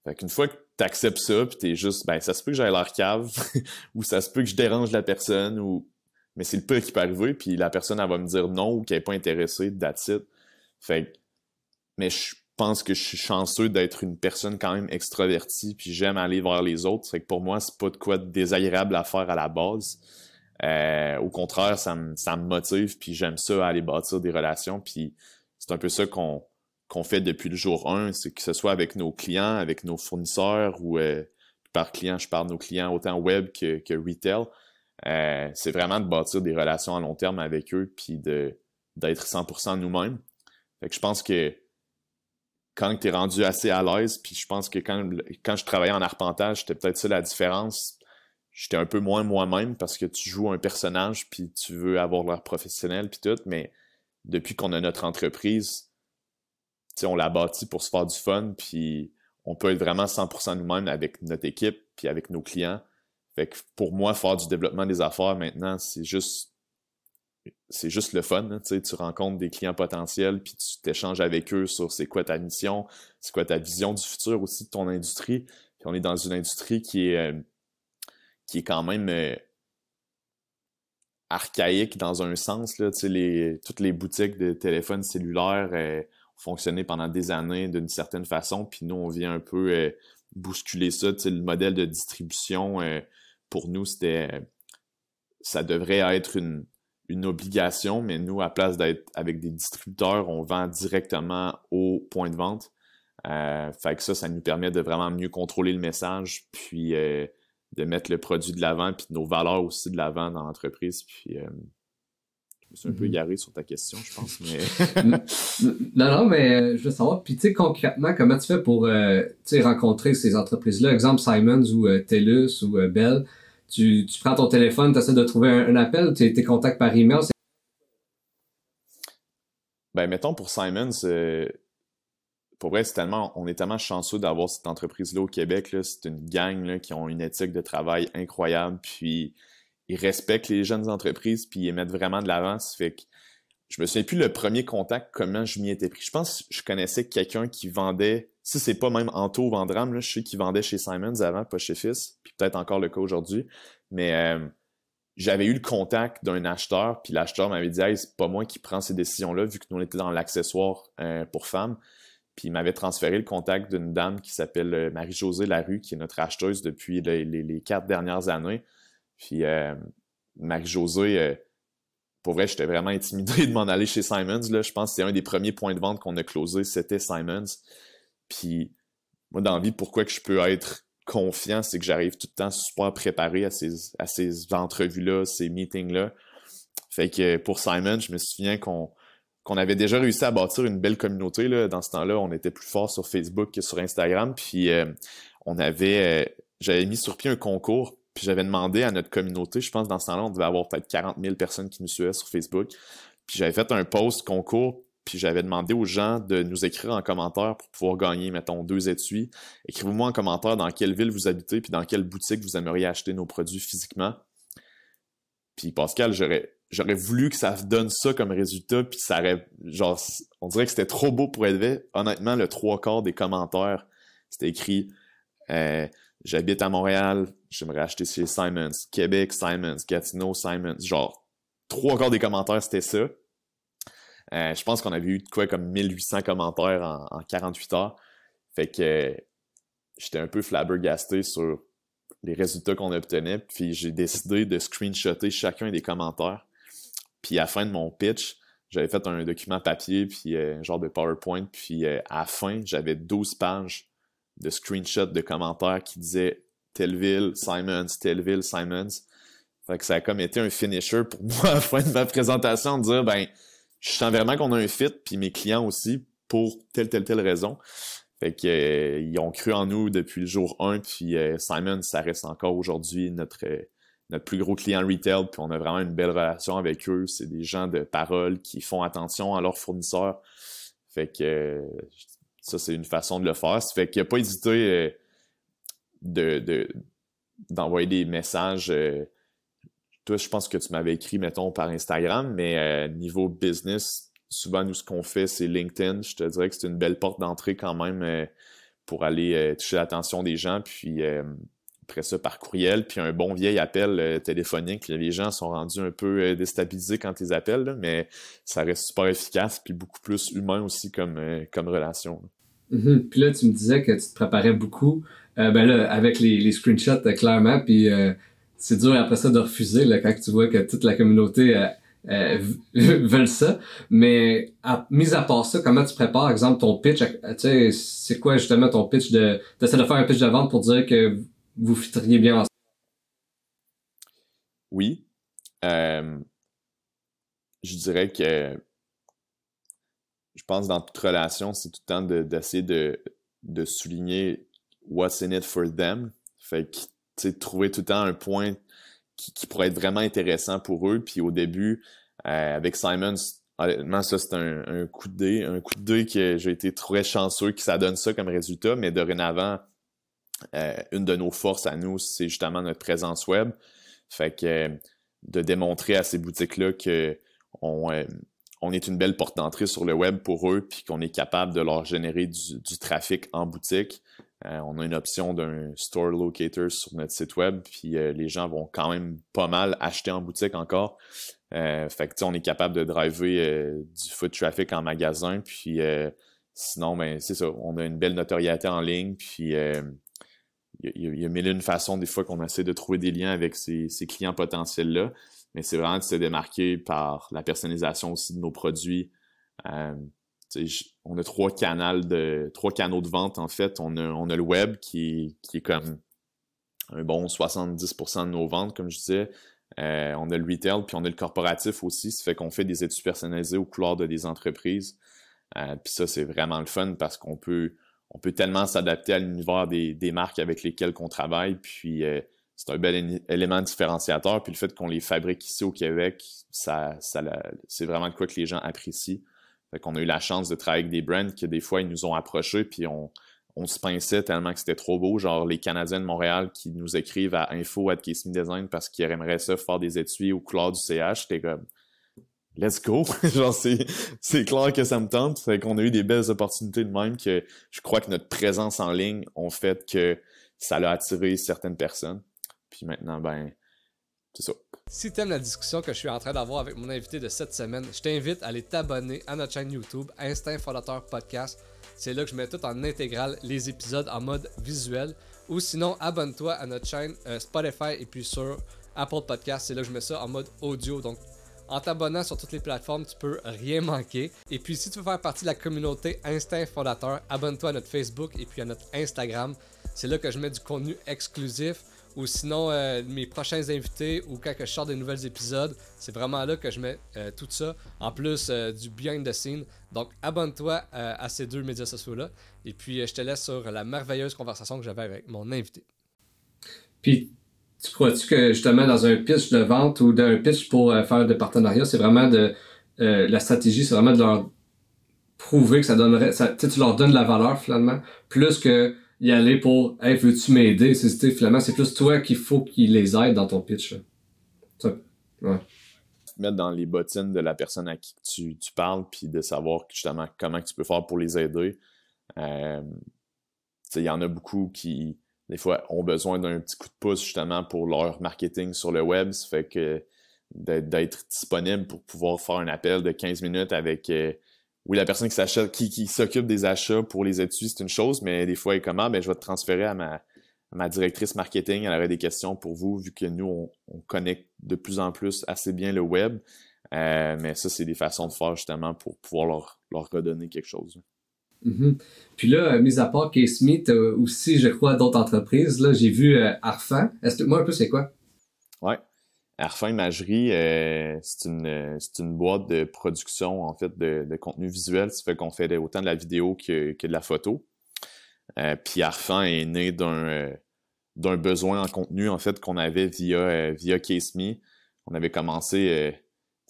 Fait qu'une fois que tu acceptes ça, puis t'es juste, ben, ça se peut que j'aille l'air cave, ou ça se peut que je dérange la personne, ou. Mais c'est le pire qui peut arriver, puis la personne, elle va me dire non ou qu'elle n'est pas intéressée, that's it. Fait Mais je pense que je suis chanceux d'être une personne quand même extravertie, puis j'aime aller vers les autres. Fait que pour moi, c'est pas de quoi de désagréable à faire à la base. Euh, au contraire, ça me, ça me motive, puis j'aime ça, aller bâtir des relations, puis c'est un peu ça qu'on fait depuis le jour 1, c'est que ce soit avec nos clients, avec nos fournisseurs ou euh, par client, je parle de nos clients autant web que, retail. Euh, c'est vraiment de bâtir des relations à long terme avec eux puis d'être 100% nous-mêmes. Fait que je pense que quand tu es rendu assez à l'aise, puis je pense que quand, quand je travaillais en arpentage, c'était peut-être ça la différence. J'étais un peu moins moi-même parce que tu joues un personnage puis tu veux avoir l'air professionnel puis tout, mais depuis qu'on a notre entreprise, on l'a bâti pour se faire du fun, puis on peut être vraiment 100% nous-mêmes avec notre équipe, puis avec nos clients. Fait que pour moi, faire du développement des affaires maintenant, c'est juste c'est juste le fun. Hein, tu rencontres des clients potentiels, puis tu t'échanges avec eux sur c'est quoi ta mission, c'est quoi ta vision du futur aussi de ton industrie. On est dans une industrie qui est, euh, qui est quand même euh, archaïque dans un sens. Là, les, toutes les boutiques de téléphones cellulaires euh, fonctionné pendant des années d'une certaine façon, puis nous, on vient un peu bousculer ça. Le modèle de distribution, pour nous, c'était ça devrait être une, une obligation, mais nous, à place d'être avec des distributeurs, on vend directement au point de vente. Euh, fait que ça, ça nous permet de vraiment mieux contrôler le message, puis de mettre le produit de l'avant, puis nos valeurs aussi de l'avant dans l'entreprise. Puis je me suis un peu égaré sur ta question, je pense. Mais... non, non, mais euh, je veux savoir. Puis, tu sais, concrètement, comment tu fais pour euh, rencontrer ces entreprises-là? Exemple, Simons ou euh, TELUS ou Bell. Tu, tu, prends ton téléphone, tu essaies de trouver un, appel, tu tes contacts par email. Ben, mettons pour Simons, pour vrai, c'est tellement, on est tellement chanceux d'avoir cette entreprise-là au Québec. C'est une gang là, qui ont une éthique de travail incroyable. Puis ils respectent les jeunes entreprises, puis ils mettent vraiment de l'avant. fait que je me souviens plus le premier contact, comment je m'y étais pris. Je pense que je connaissais quelqu'un qui vendait, si c'est pas même Anto Vendram, je sais qu'il vendait chez Simons avant, pas chez Fils, puis peut-être encore le cas aujourd'hui. Mais euh, j'avais eu le contact d'un acheteur, puis l'acheteur m'avait dit hey, c'est pas moi qui prends ces décisions-là, vu que nous on était dans l'accessoire euh, pour femmes. Puis il m'avait transféré le contact d'une dame qui s'appelle euh, Marie-Josée Larue, qui est notre acheteuse depuis les, quatre dernières années. Puis Marie-Josée, pour vrai, j'étais vraiment intimidé de m'en aller chez Simons. Là. Je pense que c'est un des premiers points de vente qu'on a closé, c'était Simons. Puis moi, dans la vie, pourquoi que je peux être confiant, c'est que j'arrive tout le temps super préparé à ces, à ces entrevues-là, ces meetings-là. Fait que pour Simon, je me souviens qu'on avait déjà réussi à bâtir une belle communauté. Là. Dans ce temps-là, on était plus fort sur Facebook que sur Instagram. Puis euh, on avait, euh, j'avais mis sur pied un concours puis j'avais demandé à notre communauté, je pense dans ce temps-là, on devait avoir peut-être 40 000 personnes qui nous suivaient sur Facebook. Puis j'avais fait un post concours, puis j'avais demandé aux gens de nous écrire en commentaire pour pouvoir gagner, mettons, deux étuis. Écrivez-moi en commentaire dans quelle ville vous habitez, puis dans quelle boutique vous aimeriez acheter nos produits physiquement. Puis Pascal, j'aurais j'aurais voulu que ça donne ça comme résultat, puis ça aurait, genre, on dirait que c'était trop beau pour être vrai. Honnêtement, le trois quarts des commentaires, c'était écrit euh, J'habite à Montréal, j'aimerais acheter chez Simons. Québec, Simons. Gatineau, Simons. Genre, trois quarts des commentaires, c'était ça. Euh, je pense qu'on avait eu quoi comme 1800 commentaires en, 48 heures. Fait que j'étais un peu flabbergasté sur les résultats qu'on obtenait. Puis j'ai décidé de screenshotter chacun des commentaires. Puis à la fin de mon pitch, j'avais fait un document papier, puis euh, un genre de PowerPoint. Puis euh, à la fin, j'avais 12 pages de screenshots de commentaires qui disaient telle ville, Simons, telle ville, Simons. Fait que ça a comme été un finisher pour moi à la fin de ma présentation de dire ben je sens vraiment qu'on a un fit puis mes clients aussi pour telle telle telle raison. Fait que euh, ils ont cru en nous depuis le jour 1 puis euh, Simons ça reste encore aujourd'hui notre euh, notre plus gros client retail puis on a vraiment une belle relation avec eux, c'est des gens de parole qui font attention à leurs fournisseurs. Fait que ça, c'est une façon de le faire. Fait qu'il n'a pas hésité euh, de, d'envoyer des messages. Euh, toi, je pense que tu m'avais écrit, mettons, par Instagram, mais euh, niveau business, souvent, nous, ce qu'on fait, c'est LinkedIn. Je te dirais que c'est une belle porte d'entrée quand même pour aller toucher l'attention des gens. Puis après ça, par courriel, puis un bon vieil appel téléphonique. Les gens sont rendus un peu déstabilisés quand ils appellent, mais ça reste super efficace, puis beaucoup plus humain aussi comme, comme relation. Mhm. Puis là, tu me disais que tu te préparais beaucoup. Euh, ben là, avec les, les screenshots, euh, clairement, puis euh, c'est dur après ça de refuser là, quand tu vois que toute la communauté euh, veut ça. Mais à, mis à part ça, comment tu prépares, par exemple, ton pitch? Sais, c'est quoi justement ton pitch de... T'essaies de faire un pitch de vente pour dire que vous fiteriez bien ensemble? Oui. je dirais que je pense dans toute relation, c'est tout le temps d'essayer de, de, souligner what's in it for them. Fait que, trouver tout le temps un point qui, pourrait être vraiment intéressant pour eux. Puis au début, euh, avec Simons, honnêtement, ça, c'est un, coup de dé. Un coup de dé que j'ai été très chanceux que ça donne ça comme résultat. Mais dorénavant, euh, une de nos forces à nous, c'est justement notre présence web. Fait que de démontrer à ces boutiques-là que on, euh, on est une belle porte d'entrée sur le web pour eux, puis qu'on est capable de leur générer du, trafic en boutique. Euh, on a une option d'un store locator sur notre site web, puis euh, les gens vont quand même pas mal acheter en boutique encore. Euh, fait que on est capable de driver du foot traffic en magasin, puis sinon, ben c'est ça, on a une belle notoriété en ligne, puis il y, a mille une façons des fois qu'on essaie de trouver des liens avec ces, ces clients potentiels-là mais c'est vraiment de se démarquer par la personnalisation aussi de nos produits. Euh, on a trois canaux de vente en fait. On a, le web qui, est comme un bon 70% de nos ventes, comme je disais. Euh, on a le retail, puis on a le corporatif aussi. Ça fait qu'on fait des études personnalisées aux couleurs de des entreprises. Euh, puis ça, c'est vraiment le fun parce qu'on peut, tellement s'adapter à l'univers des, marques avec lesquelles on travaille. Puis c'est un bel élément différenciateur. Puis le fait qu'on les fabrique ici au Québec, c'est vraiment de quoi que les gens apprécient. Fait qu'on a eu la chance de travailler avec des brands qui, des fois, ils nous ont approchés, puis on, on se pinçait tellement que c'était trop beau. Genre, les Canadiens de Montréal qui nous écrivent à info at Design parce qu'ils aimeraient ça faire des étuis aux couleurs du CH. C'était comme, let's go. Genre, c'est, clair que ça me tente. Fait qu'on a eu des belles opportunités de même que je crois que notre présence en ligne ont fait que ça a attiré certaines personnes. Puis maintenant, ben, c'est ça. Si t'aimes la discussion que je suis en train d'avoir avec mon invité de cette semaine, je t'invite à aller t'abonner à notre chaîne YouTube, Instinct Fondateur Podcast. C'est là que je mets tout en intégral les épisodes en mode visuel. Ou sinon, abonne-toi à notre chaîne euh, Spotify et puis sur Apple Podcast. C'est là que je mets ça en mode audio. Donc, en t'abonnant sur toutes les plateformes, tu peux rien manquer. Et puis, si tu veux faire partie de la communauté Instinct Fondateur, abonne-toi à notre Facebook et puis à notre Instagram. C'est là que je mets du contenu exclusif ou sinon euh, mes prochains invités ou quand je sors des nouveaux épisodes. C'est vraiment là que je mets euh, tout ça, en plus euh, du behind the scene. Donc abonne-toi à ces deux médias sociaux-là. Et puis je te laisse sur la merveilleuse conversation que j'avais avec mon invité. Puis tu crois-tu que justement dans un pitch de vente ou d'un pitch pour faire de partenariat, c'est vraiment de la stratégie, c'est vraiment de leur prouver que ça donnerait, ça, tu leur donnes de la valeur finalement, plus que y aller pour Hey, veux-tu m'aider? C'est finalement, c'est plus toi qu'il faut qu'il les aide dans ton pitch. Ça, ouais. Mettre dans les bottines de la personne à qui tu, tu parles, puis de savoir justement comment tu peux faire pour les aider. Euh, il y en a beaucoup qui, des fois, ont besoin d'un petit coup de pouce justement pour leur marketing sur le web. Ça fait que d'être disponible pour pouvoir faire un appel de 15 minutes avec euh, oui, la personne qui s'achète, qui, qui s'occupe des achats pour les études, c'est une chose, mais des fois, elle est comment? Ben, je vais te transférer à ma, ma directrice marketing. Elle aurait des questions pour vous, vu que nous, on, on connecte de plus en plus assez bien le web. Euh, mais ça, c'est des façons de faire justement pour pouvoir leur, leur redonner quelque chose. Mm-hmm. Puis là, euh, mis à part K-Smith, aussi, je crois, d'autres entreprises. Là, j'ai vu euh, Arfan. Explique-moi un peu, c'est quoi? Ouais. Arfin Imagerie, euh, c'est une, une boîte de production en fait de, de contenu visuel. Ça fait qu'on fait autant de la vidéo que, que de la photo. Euh, puis Arfin est né d'un euh, d'un besoin en contenu en fait qu'on avait via euh, via CaseMe. On avait commencé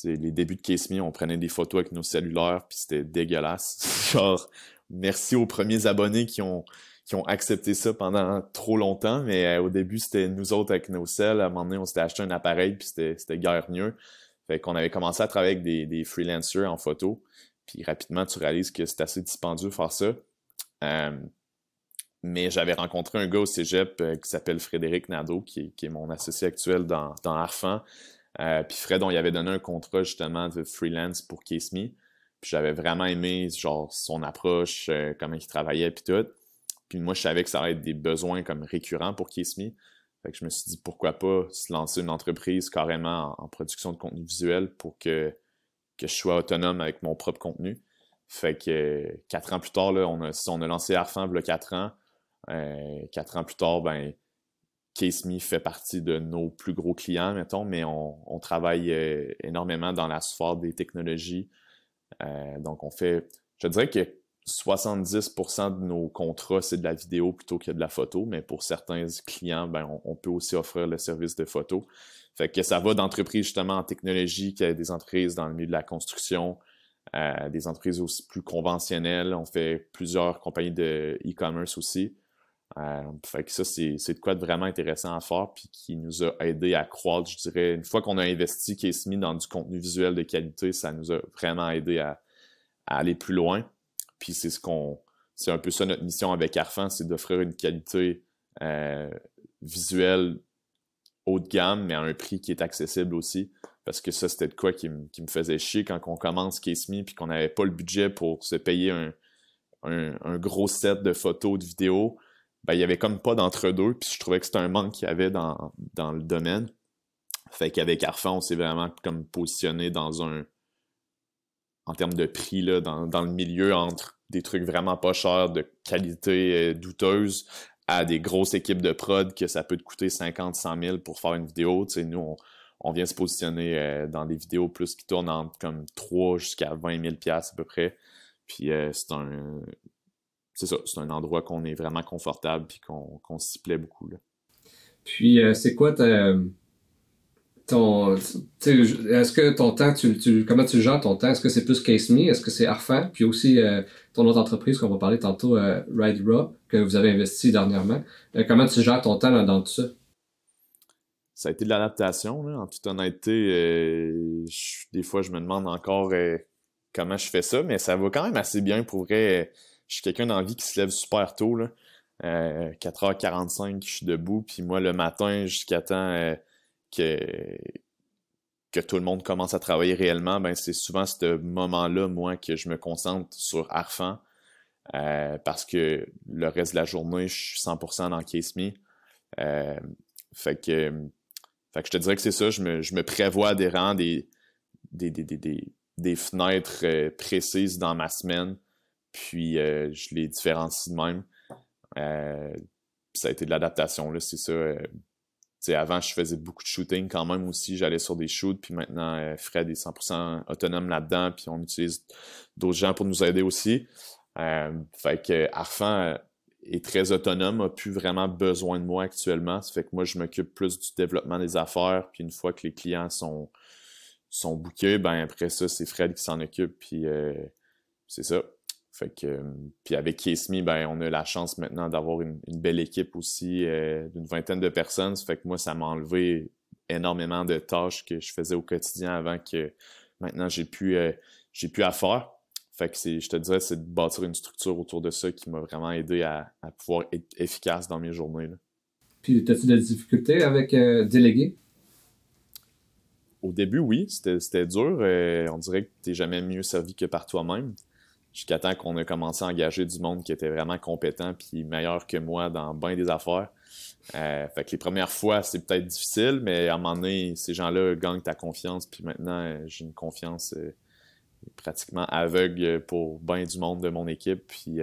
les débuts de CaseMe, on prenait des photos avec nos cellulaires puis c'était dégueulasse. Genre merci aux premiers abonnés qui ont qui ont accepté ça pendant trop longtemps, mais euh, au début, c'était nous autres avec nos selles. À un moment donné, on s'était acheté un appareil, puis c'était guère mieux. Fait qu'on avait commencé à travailler avec des, freelancers en photo. Puis rapidement, tu réalises que c'est assez dispendieux faire ça. Euh, mais j'avais rencontré un gars au cégep euh, qui s'appelle Frédéric Nadeau, qui est, mon associé actuel dans, dans Arfan. puis Fred, on y avait donné un contrat justement de freelance pour Case Me. Puis j'avais vraiment aimé genre son approche, comment il travaillait, puis tout. Puis moi, je savais que ça allait être des besoins comme récurrents pour Kissme. Fait que je me suis dit pourquoi pas se lancer une entreprise carrément en, production de contenu visuel pour que, que je sois autonome avec mon propre contenu. Fait que quatre ans plus tard, là, on, a, on a lancé Arfan il quatre ans. Euh, quatre ans plus tard, ben, CaseMe fait partie de nos plus gros clients, mettons, mais on, travaille euh, énormément dans la sphère des technologies. Euh, donc, on fait, je dirais que 70% de nos contrats, c'est de la vidéo plutôt que de la photo, mais pour certains clients, ben, on, peut aussi offrir le service de photo. Fait que ça va d'entreprises justement en technologie, qu'il y a des entreprises dans le milieu de la construction, euh, des entreprises aussi plus conventionnelles. On fait plusieurs compagnies de e-commerce aussi. Euh, ça, c'est de quoi de vraiment intéressant à faire, puis qui nous a aidé à croître, je dirais. Une fois qu'on a investi mis dans du contenu visuel de qualité, ça nous a vraiment aidé à aller plus loin. Puis c'est ce qu'on. C'est un peu ça notre mission avec Arfan, c'est d'offrir une qualité euh, visuelle haut de gamme, mais à un prix qui est accessible aussi. Parce que ça, c'était de quoi qui, me faisait chier quand on commence Case Me puis qu'on n'avait pas le budget pour se payer un, un, gros set de photos, de vidéos. Ben, il y avait comme pas d'entre-deux, puis je trouvais que c'était un manque qu'il y avait dans, dans le domaine. Fait qu'avec Arfan, on s'est vraiment comme positionné dans un, en termes de prix là, dans, dans, le milieu entre des trucs vraiment pas chers de qualité euh, douteuse à des grosses équipes de prod que ça peut te coûter 50, 100 000 pour faire une vidéo. Tu sais, nous, on, on vient se positionner euh, dans des vidéos plus qui tournent entre comme 3 jusqu'à 20 000 à peu près. Puis euh, c'est un c'est ça, c'est un endroit qu'on est vraiment confortable puis qu'on s'y plaît beaucoup. Là. Puis c'est quoi ta ton, est-ce que ton temps, tu, tu, comment tu gères ton temps? Est-ce que c'est plus Case Me? Est-ce que c'est Arfan? Puis aussi euh, ton autre entreprise qu'on va parler tantôt, euh, Ride Raw, que vous avez investi dernièrement. Euh, comment tu gères ton temps dans tout ça? Ça a été de l'adaptation, en toute honnêteté. des fois, je me demande encore comment je fais ça, mais ça va quand même assez bien pour vrai. Je suis quelqu'un d'envie qui se lève super tôt. Là. 4h45, je suis debout, puis moi, le matin, jusqu'à temps que, que tout le monde commence à travailler réellement, ben c'est souvent ce moment-là, moi, que je me concentre sur Arfan. Euh, parce que le reste de la journée, je suis 100% dans Case Me. Euh, fait, que, fait que je te dirais que c'est ça, je me, je me prévois des rangs, des, des, des, des, des fenêtres euh, précises dans ma semaine, puis je les différencie de même. ça a été de l'adaptation, c'est ça avant, je faisais beaucoup de shooting quand même aussi. J'allais sur des shoots, puis maintenant, euh, Fred est 100% autonome là-dedans, puis on utilise d'autres gens pour nous aider aussi. Euh, fait que Arfan euh, est très autonome, a plus vraiment besoin de moi actuellement. Ça fait que moi, je m'occupe plus du développement des affaires, puis une fois que les clients sont, sont bookés, ben après ça, c'est Fred qui s'en occupe, puis c'est ça. Fait que, euh, puis avec Case ben, on a la chance maintenant d'avoir une, belle équipe aussi euh, d'une vingtaine de personnes. Ça fait que moi, ça m'a enlevé énormément de tâches que je faisais au quotidien avant que maintenant j'ai pu, euh, j'ai pu à faire. Fait que c'est, je te dirais, c'est de bâtir une structure autour de ça qui m'a vraiment aidé à, pouvoir être efficace dans mes journées. Puis, as-tu des difficultés avec déléguer? Au début, oui, c'était, dur. on dirait que tu n'es jamais mieux servi que par toi-même jusqu'à temps qu'on a commencé à engager du monde qui était vraiment compétent puis meilleur que moi dans bien des affaires. Euh, fait que les premières fois, c'est peut-être difficile, mais à un moment donné, ces gens-là gagnent ta confiance. Puis maintenant, euh, j'ai une confiance euh, pratiquement aveugle pour bien du monde de mon équipe. Puis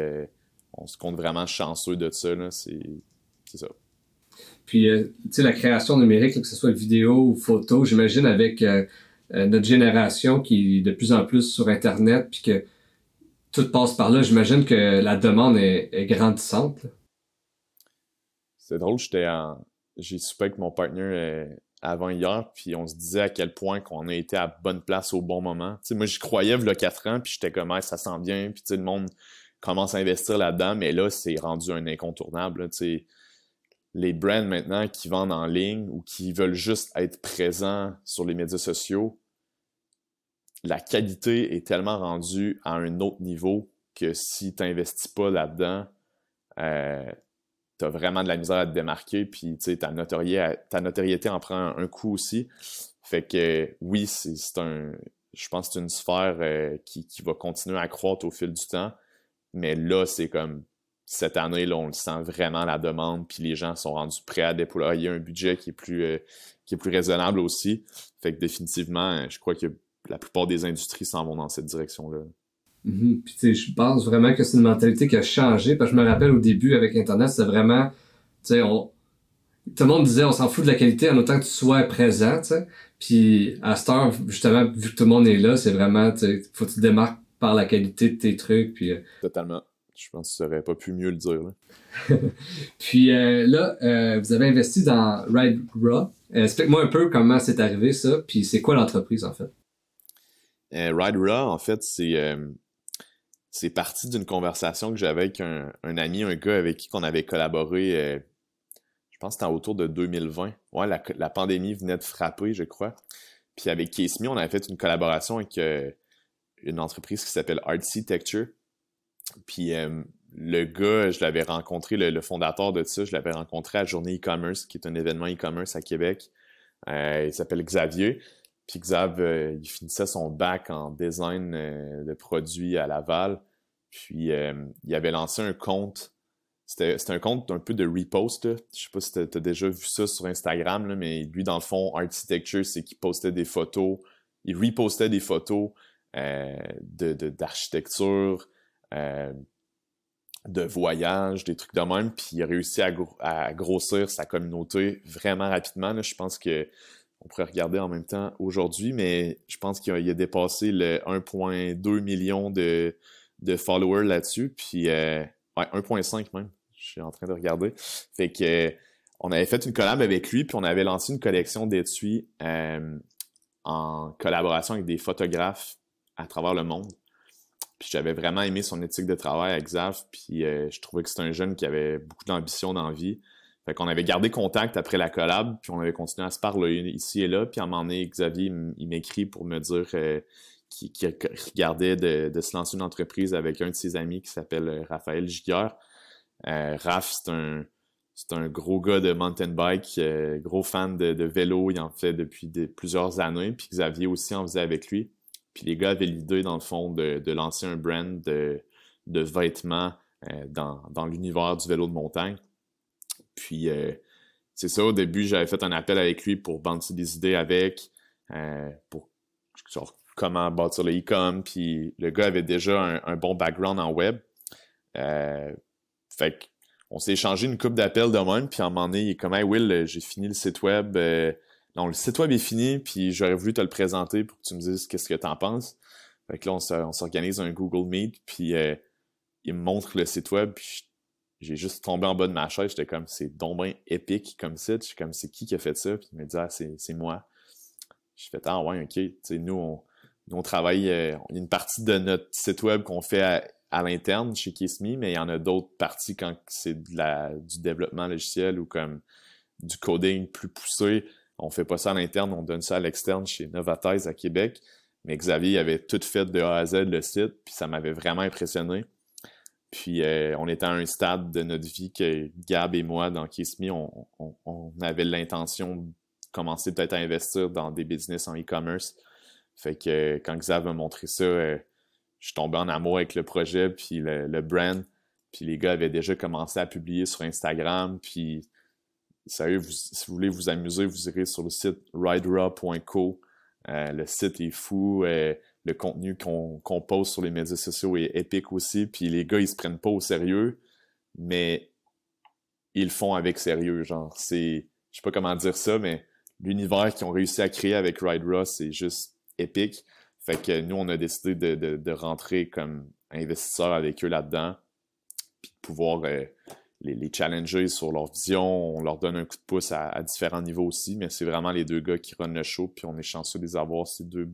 on se compte vraiment chanceux de ça. C'est ça. Puis, tu sais, la création numérique, que ce soit vidéo ou photo, j'imagine avec notre génération qui est de plus en plus sur Internet, puis que tout passe par là. J'imagine que la demande est, grandissante. C'est drôle, j'étais en... j'ai soupé avec mon partenaire euh, avant hier, puis on se disait à quel point qu'on a été à bonne place au bon moment. moi, j'y croyais il y a 4 ans, puis j'étais comme, ça sent bien, puis le monde commence à investir là-dedans, mais là, c'est rendu un incontournable. les brands maintenant qui vendent en ligne ou qui veulent juste être présents sur les médias sociaux, la qualité est tellement rendue à un autre niveau que si tu n'investis pas là-dedans, euh, tu as vraiment de la misère à te démarquer, puis ta notoriété, ta notoriété en prend un, coup aussi. Fait que oui, c'est un. Je pense que c'est une sphère euh, qui, va continuer à croître au fil du temps. Mais là, c'est comme cette année, là, on le sent vraiment la demande, puis les gens sont rendus prêts à déployer un budget qui est plus, euh, qui est plus raisonnable aussi. Fait que définitivement, je crois que la plupart des industries s'en vont dans cette direction-là. Mm-hmm. Puis, je pense vraiment que c'est une mentalité qui a changé. Parce que je me rappelle au début avec Internet, c'est vraiment, tu sais, on, tout le monde disait on s'en fout de la qualité en autant que tu sois présent, tu sais. Puis à cette heure, justement, vu que tout le monde est là, c'est vraiment, tu sais, faut que tu te démarques par la qualité de tes trucs. Puis, euh, Totalement. Je pense que tu n'aurais pas pu mieux le dire. puis euh, là, euh, vous avez investi dans Ride Raw. Explique-moi un peu comment c'est arrivé ça, puis c'est quoi l'entreprise en fait? Euh, Ride Raw, en fait, c'est euh, c'est parti d'une conversation que j'avais avec un, ami, un gars avec qui on avait collaboré, euh, je pense que c'était autour de 2020. Ouais, la, pandémie venait de frapper, je crois. Puis avec Case Me, on avait fait une collaboration avec une entreprise qui s'appelle Artsy-Texture. Puis le gars, je l'avais rencontré, le, fondateur de ça, je l'avais rencontré à Journée e-commerce, qui est un événement e-commerce à Québec. il s'appelle Xavier. Puis Xav, euh, il finissait son bac en design euh, de produits à Laval. Puis euh, il avait lancé un compte. C'était un compte un peu de repost. Je sais pas si tu as, déjà vu ça sur Instagram, là, mais lui, dans le fond, Architecture, c'est qu'il postait des photos. Il repostait des photos d'architecture, de, de voyage, des trucs de même. Puis il a réussi à, grossir sa communauté vraiment rapidement. Là. Je pense que on pourrait regarder en même temps aujourd'hui, mais je pense qu'il a, dépassé le 1,2 million de, followers là-dessus. Puis, euh, ouais, 1,5 même. Je suis en train de regarder. Fait que, on avait fait une collab avec lui, puis on avait lancé une collection d'étuis en collaboration avec des photographes à travers le monde. Puis j'avais vraiment aimé son éthique de travail à Xav, puis je trouvais que c'était un jeune qui avait beaucoup d'ambition dans la vie. Fait qu'on avait gardé contact après la collab, puis on avait continué à se parler ici et là. Puis à un moment donné, Xavier, il m'écrit pour me dire euh, qu'il regardait de, se lancer une entreprise avec un de ses amis qui s'appelle euh, Raphaël Gigueur. Euh, Raph, c'est un, gros gars de mountain bike, gros fan de, vélo. Il en fait depuis plusieurs années. Puis Xavier aussi en faisait avec lui. Puis les gars avaient l'idée, dans le fond, de, lancer un brand de, vêtements dans, dans l'univers du vélo de montagne. Puis euh, c'est ça, au début, j'avais fait un appel avec lui pour bâtir des idées avec, euh, pour genre comment bâtir le e-com. Puis le gars avait déjà un, bon background en web. Euh, fait qu'on s'est échangé une coupe d'appels de même, puis à un moment donné, il est comme Will, j'ai fini le site web. non, le site web est fini, puis j'aurais voulu te le présenter pour que tu me dises qu'est-ce que tu en penses. Fait que là, on s'organise un Google Meet, puis il me montre le site web, puis j'ai juste tombé en bas de ma chaise. J'étais comme, c'est donc épique comme site. Je suis comme, c'est qui qui a fait ça? Puis il me dit, ah, c'est moi. Je fais, ah ouais, ok. sais nous, on, nous, on travaille, euh, il y a une partie de notre site web qu'on fait à, l'interne chez Kissme, mais il y en a d'autres parties quand c'est du développement logiciel ou comme du coding plus poussé. On fait pas ça à l'interne, on donne ça à l'externe chez Novatize à Québec. Mais Xavier avait tout fait de A à Z le site, puis ça m'avait vraiment impressionné. Puis euh, on était à un stade de notre vie que Gab et moi, dans Kiss on, avait l'intention de commencer peut-être à investir dans des business en e-commerce. Fait que quand Xav m'a montré ça, euh, je suis tombé en amour avec le projet, puis le, brand. Puis les gars avaient déjà commencé à publier sur Instagram. Puis, sérieux, si vous voulez vous amuser, vous irez sur le site ridera.co. Euh, le site est fou le contenu qu'on pose sur les médias sociaux est épique aussi. Puis les gars, ils se prennent pas au sérieux, mais ils le font avec sérieux. Genre, c'est. Je sais pas comment dire ça, mais l'univers qu'ils ont réussi à créer avec Ride Ross, c'est juste épique. Fait que nous, on a décidé de, rentrer comme investisseur avec eux là-dedans. Puis de pouvoir euh, les, challenger sur leur vision. On leur donne un coup de pouce à, différents niveaux aussi, mais c'est vraiment les deux gars qui runnent le show, puis on est chanceux de les avoir. C'est deux,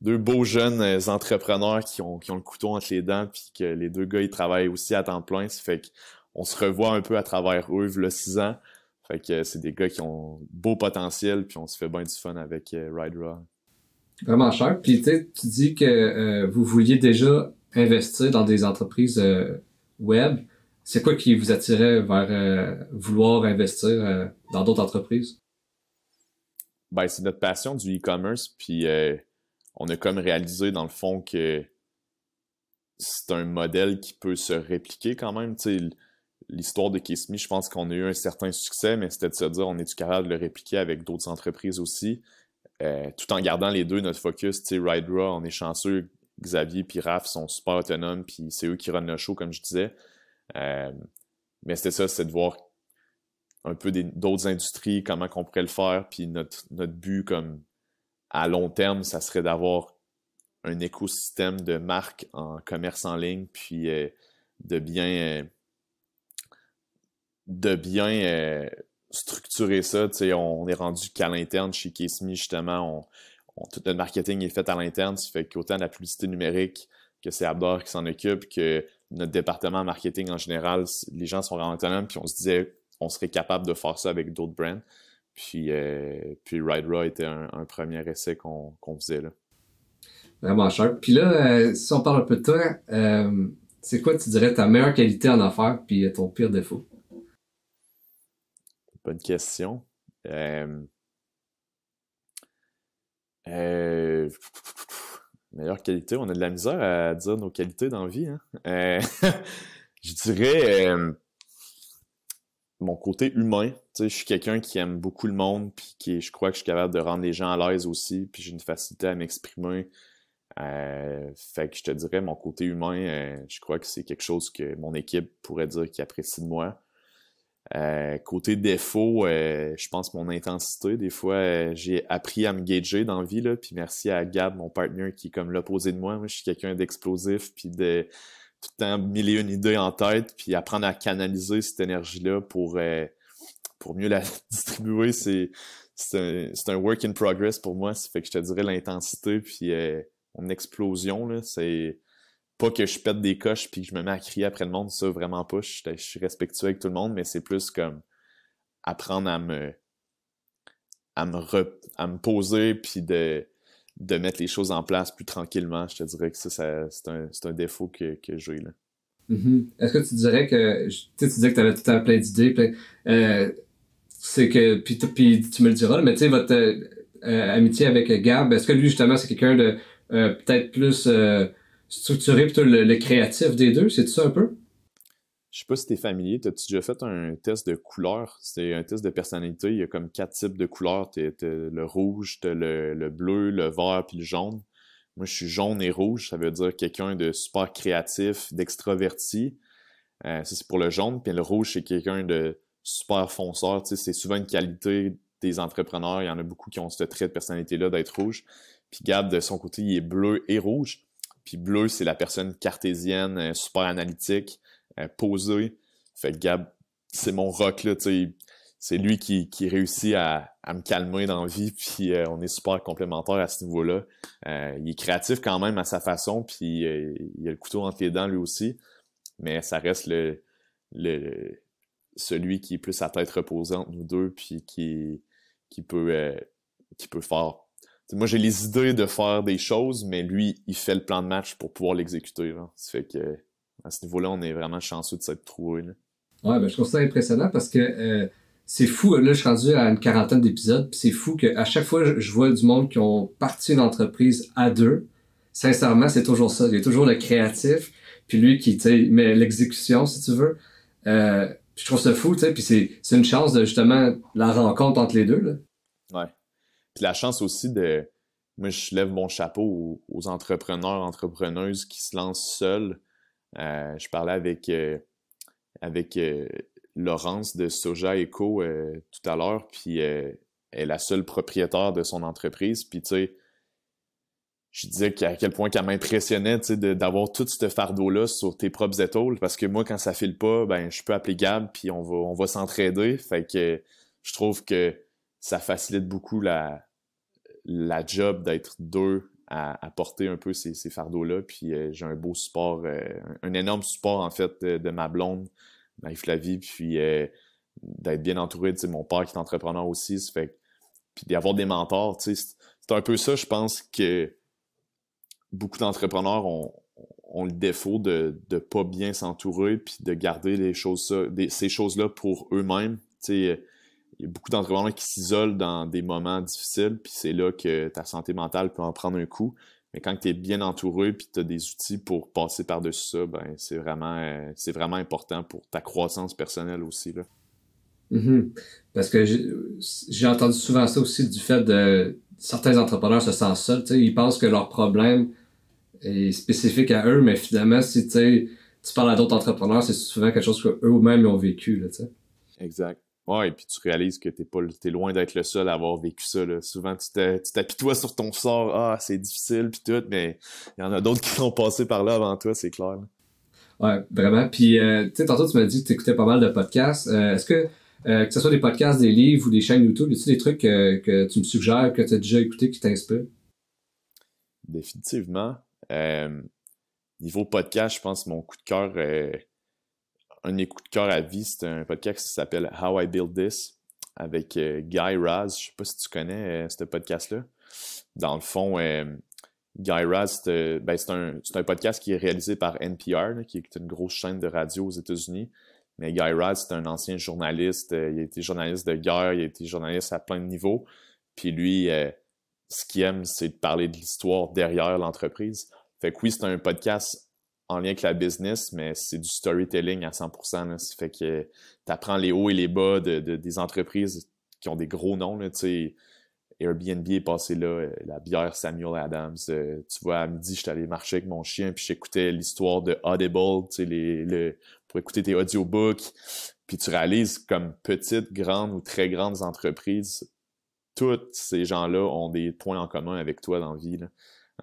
deux beaux jeunes euh, entrepreneurs qui ont, qui ont le couteau entre les dents, puis que les deux gars, ils travaillent aussi à temps plein. Ça fait qu'on se revoit un peu à travers eux, le six ans. Fait que c'est des gars qui ont beau potentiel, puis on se fait bien du fun avec euh, Ride Raw. Vraiment cher. Puis tu dis que euh, vous vouliez déjà investir dans des entreprises web c'est quoi qui vous attirait vers euh, vouloir investir euh, dans d'autres entreprises? Ben, c'est notre passion du e-commerce, puis euh, on a comme réalisé dans le fond que c'est un modèle qui peut se répliquer quand même. L'histoire de Kissme, je pense qu'on a eu un certain succès, mais c'était de se dire on est capable de le répliquer avec d'autres entreprises aussi, tout en gardant les deux notre focus. Ridera, on est chanceux, Xavier et Raph sont super autonomes, puis c'est eux qui runnent le show, comme je disais. Euh, mais c'était ça, c'est de voir un peu d'autres industries, comment qu'on pourrait le faire. Puis notre, notre but, comme à long terme, ça serait d'avoir un écosystème de marques en commerce en ligne, puis euh, de bien, euh, de bien structurer ça. sais on est rendu qu'à l'interne chez Kesmi, justement, tout notre marketing est fait à l'interne. Ça fait qu'autant la publicité numérique, que c'est Abdor qui s'en occupe, que notre département marketing en général, les gens sont vraiment autonomes, puis on se disait on serait capable de faire ça avec d'autres brands. Puis, euh, puis Ride Raw était un, premier essai qu'on faisait là. Vraiment cher. Puis là, euh, si on parle un peu de toi, euh, c'est quoi tu dirais ta meilleure qualité en affaires puis ton pire défaut? Bonne question. Euh, meilleure qualité, on a de la misère à dire nos qualités dans la vie. Hein? Euh, je dirais euh, mon côté humain. je suis quelqu'un qui aime beaucoup le monde, puis qui, je crois que je suis capable de rendre les gens à l'aise aussi, puis j'ai une facilité à m'exprimer. Euh, fait que je te dirais, mon côté humain, je crois que c'est quelque chose que mon équipe pourrait dire qu'ils apprécie de moi. Euh, côté défaut, euh, je pense mon intensité. Des fois, euh, j'ai appris à me gager dans la vie. Là, puis merci à Gab, mon partner, qui est comme l'opposé de moi. Moi, je suis quelqu'un d'explosif, puis de tout le temps mille et une idées en tête, puis apprendre à canaliser cette énergie-là pour, pour mieux la distribuer, c'est c'est un, work in progress pour moi. Ça fait que je te dirais l'intensité puis euh, mon explosion, c'est pas que je pète des coches puis que je me mets à crier après le monde, ça vraiment pas. Je, suis respectueux avec tout le monde, mais c'est plus comme apprendre à me à me, à me poser puis de, de mettre les choses en place plus tranquillement. Je te dirais que ça, c'est un, un, défaut que, que j'ai. là. Mm-hmm. Est-ce que tu dirais que tu disais que tu avais tout temps plein d'idées, euh, c'est que puis, puis tu me le diras, mais tu sais votre euh, amitié avec Gab, est-ce que lui justement c'est quelqu'un de euh, peut-être plus structuré plutôt le, le, créatif des deux, c'est ça un peu? Je sais pas si t'es familier, t'as-tu déjà fait un test de couleur? C'est un test de personnalité, il y a comme quatre types de couleurs. T'as le rouge, le, le bleu, le vert puis le jaune. Moi, je suis jaune et rouge, ça veut dire quelqu'un de super créatif, d'extraverti. Euh, ça, c'est pour le jaune. Puis le rouge, c'est quelqu'un de super fonceur. Tu sais, c'est souvent une qualité des entrepreneurs. Il y en a beaucoup qui ont ce trait de personnalité-là d'être rouge. Puis Gab, de son côté, il est bleu et rouge. Puis bleu, c'est la personne cartésienne, euh, super analytique, euh, posé. Fait que Gab, c'est mon rock, là, c'est lui qui, qui réussit à, à, me calmer dans la vie, puis euh, on est super complémentaires à ce niveau-là. Il est créatif quand même à sa façon, puis il a le couteau entre les dents lui aussi, mais ça reste le, le celui qui est plus à tête reposée entre nous deux, puis qui, qui peut qui peut faire. Moi, j'ai les idées de faire des choses, mais lui, il fait le plan de match pour pouvoir l'exécuter. Ça fait que à ce niveau-là, on est vraiment chanceux de s'être trouvé. Ouais, ben, je trouve ça impressionnant parce que euh, c'est fou. Là, je suis rendu à une quarantaine d'épisodes, puis c'est fou qu'à chaque fois, je, vois du monde qui ont parti une entreprise à deux. Sincèrement, c'est toujours ça. Il y a toujours le créatif, puis lui qui, tu sais, met l'exécution, si tu veux. Euh, je trouve ça fou, tu sais, puis c'est une chance de justement la rencontre entre les deux. Là. Ouais. Puis la chance aussi de. Moi, je lève mon chapeau aux, entrepreneurs, entrepreneuses qui se lancent seuls euh, je parlais avec, euh, avec euh, Laurence de Soja Eco tout à l'heure, puis elle est la seule propriétaire de son entreprise. Puis, tu sais, je disais à quel point qu'elle m'impressionnait d'avoir tout ce fardeau-là sur tes propres épaules. Parce que moi, quand ça file pas, ben je peux appeler Gab puis on va, on va s'entraider. Fait que je trouve que ça facilite beaucoup la, la job d'être deux à, porter un peu ces, fardeaux-là. Puis euh, j'ai un beau support, euh, un énorme support en fait de, ma blonde, Marie-Flavie, puis euh, d'être bien entouré de mon père qui est entrepreneur aussi. Ça fait, puis d'avoir des mentors, c'est un peu ça, je pense que beaucoup d'entrepreneurs ont, le défaut de ne pas bien s'entourer puis de garder les choses, ces choses-là pour eux-mêmes. Il y a beaucoup d'entrepreneurs qui s'isolent dans des moments difficiles, puis c'est là que ta santé mentale peut en prendre un coup. Mais quand tu es bien entouré puis tu as des outils pour passer par-dessus ça, ben c'est vraiment euh, c'est vraiment important pour ta croissance personnelle aussi. Là. Mm-hmm. Parce que j'ai entendu souvent ça aussi du fait de certains entrepreneurs se sentent seuls. Ils pensent que leur problème est spécifique à eux, mais finalement, si tu parles à d'autres entrepreneurs, c'est souvent quelque chose qu'eux-mêmes ont vécu. Là, exact. Ouais, et puis tu réalises que t'es pas t'es loin d'être le seul à avoir vécu ça. Là. Souvent, tu t'apitoies sur ton sort, ah, c'est difficile, puis tout, mais il y en a d'autres qui sont passés par là avant toi, c'est clair. Ouais, vraiment. Puis, euh, tu sais, tantôt, tu m'as dit que tu écoutais pas mal de podcasts. Euh, est-ce que, euh, que ce soit des podcasts, des livres ou des chaînes YouTube, y a des trucs que tu me suggères, que tu as déjà écouté, qui t'inspirent? Définitivement. niveau podcast, je pense mon coup de cœur un de mes coups de cœur à vie, c'est un podcast qui s'appelle How I Build This avec euh, Guy Raz. Je sais pas si tu connais euh, ce podcast-là. Dans le fond, euh, Guy Raz, ben, c'est un, un, podcast qui est réalisé par NPR, qui est une grosse chaîne de radio aux États-Unis. Mais Guy Raz, c'est un ancien journaliste. il a été journaliste de guerre, il a été journaliste à plein de niveaux. Puis lui, ce qu'il aime, c'est de parler de l'histoire derrière l'entreprise. Fait que oui, c'est un podcast en lien avec la business, mais c'est du storytelling à 100%. Là. Ça fait que tu apprends les hauts et les bas de, des entreprises qui ont des gros noms. Là, Airbnb est passé là, euh, la bière Samuel Adams. Euh, tu vois, à midi, j'étais allé marcher avec mon chien, puis j'écoutais l'histoire de Audible, les, pour écouter tes audiobooks. Puis tu réalises comme petites, grandes ou très grandes entreprises, tous ces gens-là ont des points en commun avec toi dans la vie.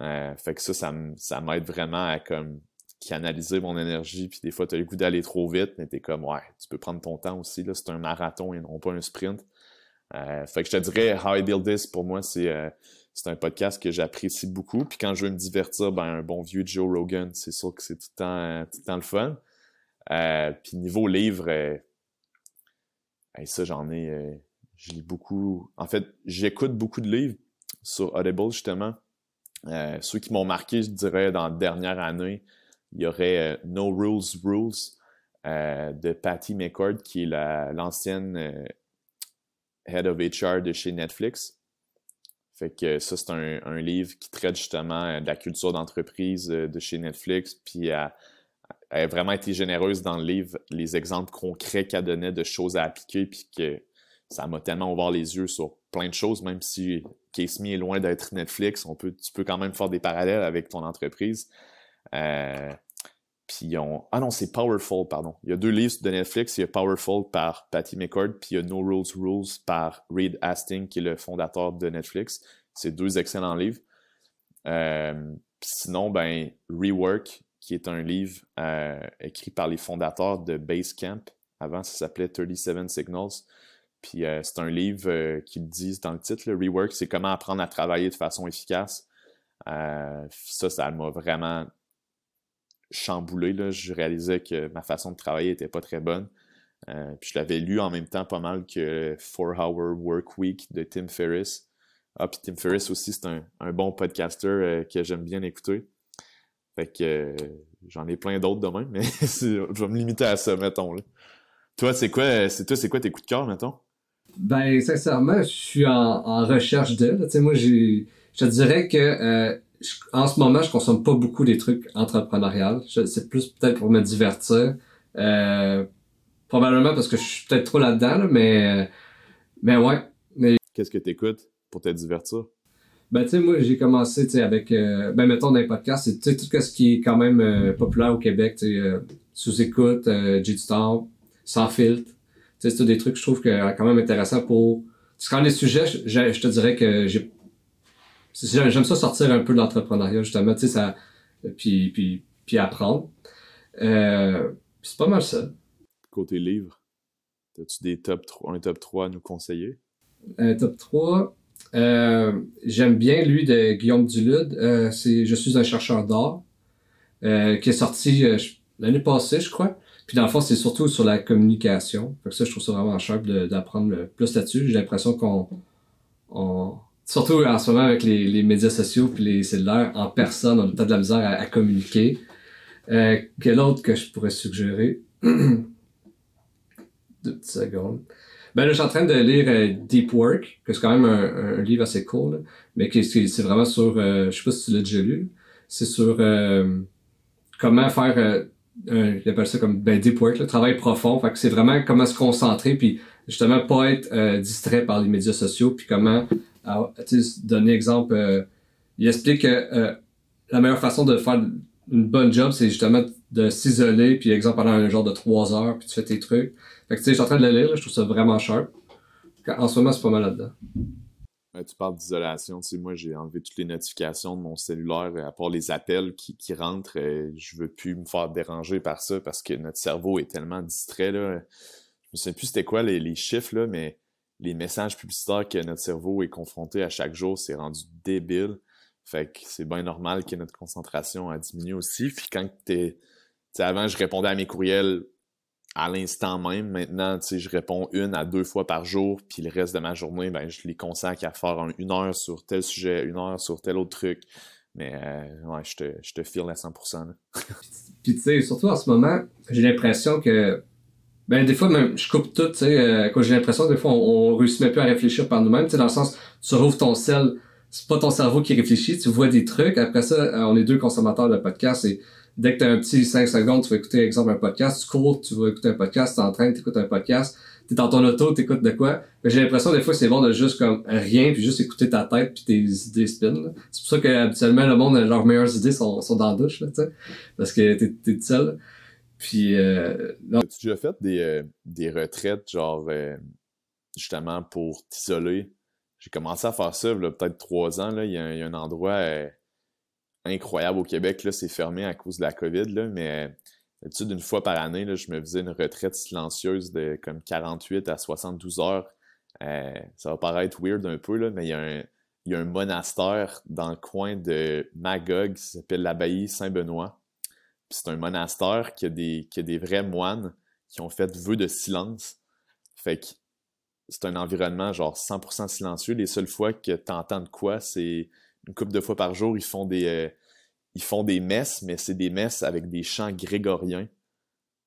Euh, fait que ça, ça m'aide vraiment à comme canaliser mon énergie, puis des fois, tu as le goût d'aller trop vite, mais tu es comme, ouais, tu peux prendre ton temps aussi, c'est un marathon et non pas un sprint. Euh, fait que je te dirais, How I Build This, pour moi, c'est euh, c'est un podcast que j'apprécie beaucoup. Puis quand je veux me divertir, ben, un bon vieux Joe Rogan, c'est sûr que c'est tout, le temps, tout le temps le fun. Euh, puis niveau livre, euh, ça, j'en ai. Euh, je lis beaucoup. En fait, j'écoute beaucoup de livres sur Audible, justement. Euh, ceux qui m'ont marqué, je dirais, dans la dernière année, il y aurait No Rules Rules de Patty McCord, qui est l'ancienne Head of HR de chez Netflix. Fait que ça, c'est un, livre qui traite justement de la culture d'entreprise de chez Netflix, puis elle a vraiment été généreuse dans le livre, les exemples concrets qu'elle donnait de choses à appliquer, puis que ça m'a tellement ouvert les yeux sur plein de choses, même si Case Me est loin d'être Netflix, on peut, tu peux quand même faire des parallèles avec ton entreprise. Euh, puis on... Ah non, c'est Powerful, pardon. Il y a deux livres de Netflix. Il y a Powerful par Patty McCord, puis il y a No Rules Rules par Reed Hastings, qui est le fondateur de Netflix. C'est deux excellents livres. Euh, sinon, ben, Rework, qui est un livre euh, écrit par les fondateurs de Basecamp. Avant, ça s'appelait 37 Signals. Puis euh, c'est un livre euh, qui dit dans le titre, Rework, c'est comment apprendre à travailler de façon efficace. ça, ça m'a vraiment chamboulé. Là. Je réalisais que ma façon de travailler n'était pas très bonne. puis je l'avais lu en même temps pas mal que 4-Hour Work Week de Tim Ferriss. Ah, puis Tim Ferriss aussi, c'est un, un, bon podcaster que j'aime bien écouter. Fait que euh, j'en ai plein d'autres demain, mais je vais me limiter à ça, mettons. Là. Toi, c'est quoi, c'est quoi tes coups de cœur, mettons? Ben, sincèrement, je suis en, recherche de. Moi, je te dirais que en ce moment, je consomme pas beaucoup des trucs entrepreneuriales. C'est plus peut-être pour me divertir. Euh, probablement parce que je suis peut-être trop là-dedans, mais, mais ouais. Mais... Qu'est-ce que tu écoutes pour te divertir? Ben, tu sais, moi, j'ai commencé, tu sais, avec, euh, ben, mettons, dans les podcasts, c'est, tout ce qui est quand même euh, populaire au Québec, tu sais, euh, sous-écoute, euh, G-Star, sans filtre. Tu sais, c'est des trucs, je trouve, que quand même intéressant pour... Quand les sujets, je, je te dirais que j'ai... J'aime ça sortir un peu de l'entrepreneuriat, justement, tu sais, ça... Puis, puis, puis apprendre. c'est pas mal ça. Côté livre, as-tu des top 3, un top 3 à nous conseiller? Un top 3... Euh, j'aime bien lui de Guillaume Dulude. Euh, c'est Je suis un chercheur d'art, euh, qui est sorti l'année passée, je crois. Puis dans le fond, c'est surtout sur la communication. Fait que ça, je trouve ça vraiment sharp d'apprendre plus là-dessus. J'ai l'impression qu'on, on, surtout en ce moment avec les, les médias sociaux puis les cellulaires, en personne, on a de la misère à, à communiquer. Euh, quel autre que je pourrais suggérer? Deux petites secondes. Ben là, je suis en train de lire euh, Deep Work, que c'est quand même un, un, livre assez cool, mais qui, c'est vraiment sur, euh, je sais pas si tu l'as déjà lu, c'est sur euh, comment faire, euh, un, j'appelle ça comme ben, Deep Work, le travail profond, fait que c'est vraiment comment se concentrer, puis justement pas être distrait par les médias sociaux, puis comment, tu sais, donner exemple, il explique que la meilleure façon de faire une bonne job, c'est justement de s'isoler, puis exemple pendant un genre de trois heures, puis tu fais tes trucs. Fait que tu sais, je suis en train de le lire, je trouve ça vraiment sharp. En ce moment, c'est pas mal là-dedans. tu parles d'isolation, tu sais, moi j'ai enlevé toutes les notifications de mon cellulaire, à part les appels qui, qui rentrent, euh, je veux plus me faire déranger par ça parce que notre cerveau est tellement distrait, là. Je me souviens plus c'était quoi les, les chiffres, là, mais les messages publicitaires que notre cerveau est confronté à chaque jour, c'est rendu débile. Fait que c'est bien normal que notre concentration a diminué aussi. Puis quand t'es... Avant, je répondais à mes courriels à l'instant même. Maintenant, tu je réponds une à deux fois par jour, puis le reste de ma journée, ben, je les consacre à faire une heure sur tel sujet, une heure sur tel autre truc. Mais euh, ouais, je te, je te file à 100%. puis tu sais, surtout en ce moment, j'ai l'impression que ben des fois même je coupe tout, tu sais, euh, j'ai l'impression que des fois on, on réussit même plus à réfléchir par nous-mêmes, tu sais, dans le sens tu rouvres ton sel, c'est pas ton cerveau qui réfléchit, tu vois des trucs, après ça, euh, on est deux consommateurs de podcasts et dès que tu as un petit 5 secondes, tu vas écouter, exemple, un podcast, tu cours, tu vas écouter un podcast, t'entraînes, tu écoutes un podcast, tu es dans ton auto, tu écoutes de quoi. J'ai l'impression des fois c'est bon de juste comme rien, puis juste écouter ta tête puis tes idées spin. C'est pour ça que habituellement le monde, leurs meilleures idées sont, sont dans la douche, là, tu sais, parce que t'es es tout seul. Puis euh, As-tu déjà fait des, euh, des retraites, genre euh, justement pour t'isoler? J'ai commencé à faire ça peut-être trois ans. Là. Il, y a, un endroit incroyable au Québec. Là, c'est fermé à cause de la COVID, là, mais d'habitude, une fois par année, là, je me faisais une retraite silencieuse de comme 48 à 72 heures. Ça va paraître weird un peu, là, mais il y, il y a un monastère dans le coin de Magog qui s'appelle l'abbaye Saint-Benoît. C'est un monastère qui a, des, qui a des vrais moines qui ont fait vœu de silence. Fait que c'est un environnement genre 100% silencieux. Les seules fois que tu entends de quoi, c'est une couple de fois par jour, ils font des, euh, ils font des messes, mais c'est des messes avec des chants grégoriens.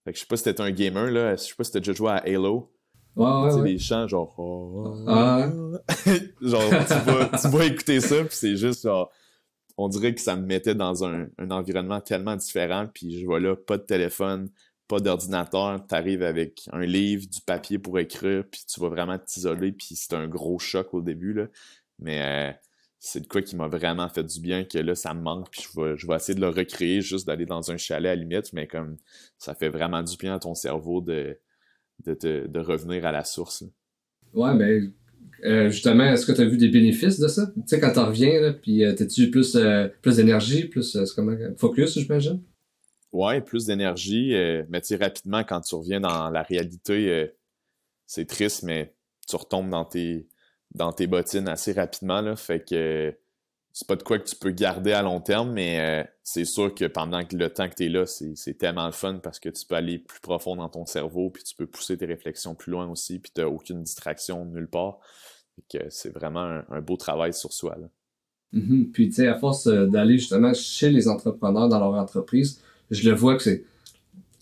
Fait que je sais pas si t'es un gamer, là. Je sais pas si t'as déjà joué à Halo. Ouais, ouais, ouais. des chants genre. Ah. genre, tu vas, tu vas écouter ça, puis c'est juste genre. On dirait que ça me mettait dans un, environnement tellement différent, puis je vois là, pas de téléphone, pas d'ordinateur, t'arrives avec un livre, du papier pour écrire, puis tu vas vraiment t'isoler, puis c'est un gros choc au début, là. Mais euh, c'est de quoi qui m'a vraiment fait du bien, que là, ça me manque, puis je vais, je vais essayer de le recréer, juste d'aller dans un chalet à la limite, mais comme ça fait vraiment du bien à ton cerveau de, de, te- de revenir à la source. là. Ouais, mais euh, justement, est-ce que tu as vu des bénéfices de ça? Tu sais, quand tu reviens, puis euh, t'as-tu plus, euh, plus d'énergie, plus comment, focus, j'imagine? Ouais, plus d'énergie, mais tu rapidement, quand tu reviens dans la réalité, c'est triste, mais tu retombes dans tes, dans tes bottines assez rapidement, là, fait que c'est pas de quoi que tu peux garder à long terme, mais euh, c'est sûr que pendant que le temps que tu es là, c'est tellement le fun parce que tu peux aller plus profond dans ton cerveau, puis tu peux pousser tes réflexions plus loin aussi, puis tu aucune distraction nulle part. C'est vraiment un, beau travail sur soi. Mhm. Puis, tu sais, à force euh, d'aller justement chez les entrepreneurs dans leur entreprise, je le vois que c'est.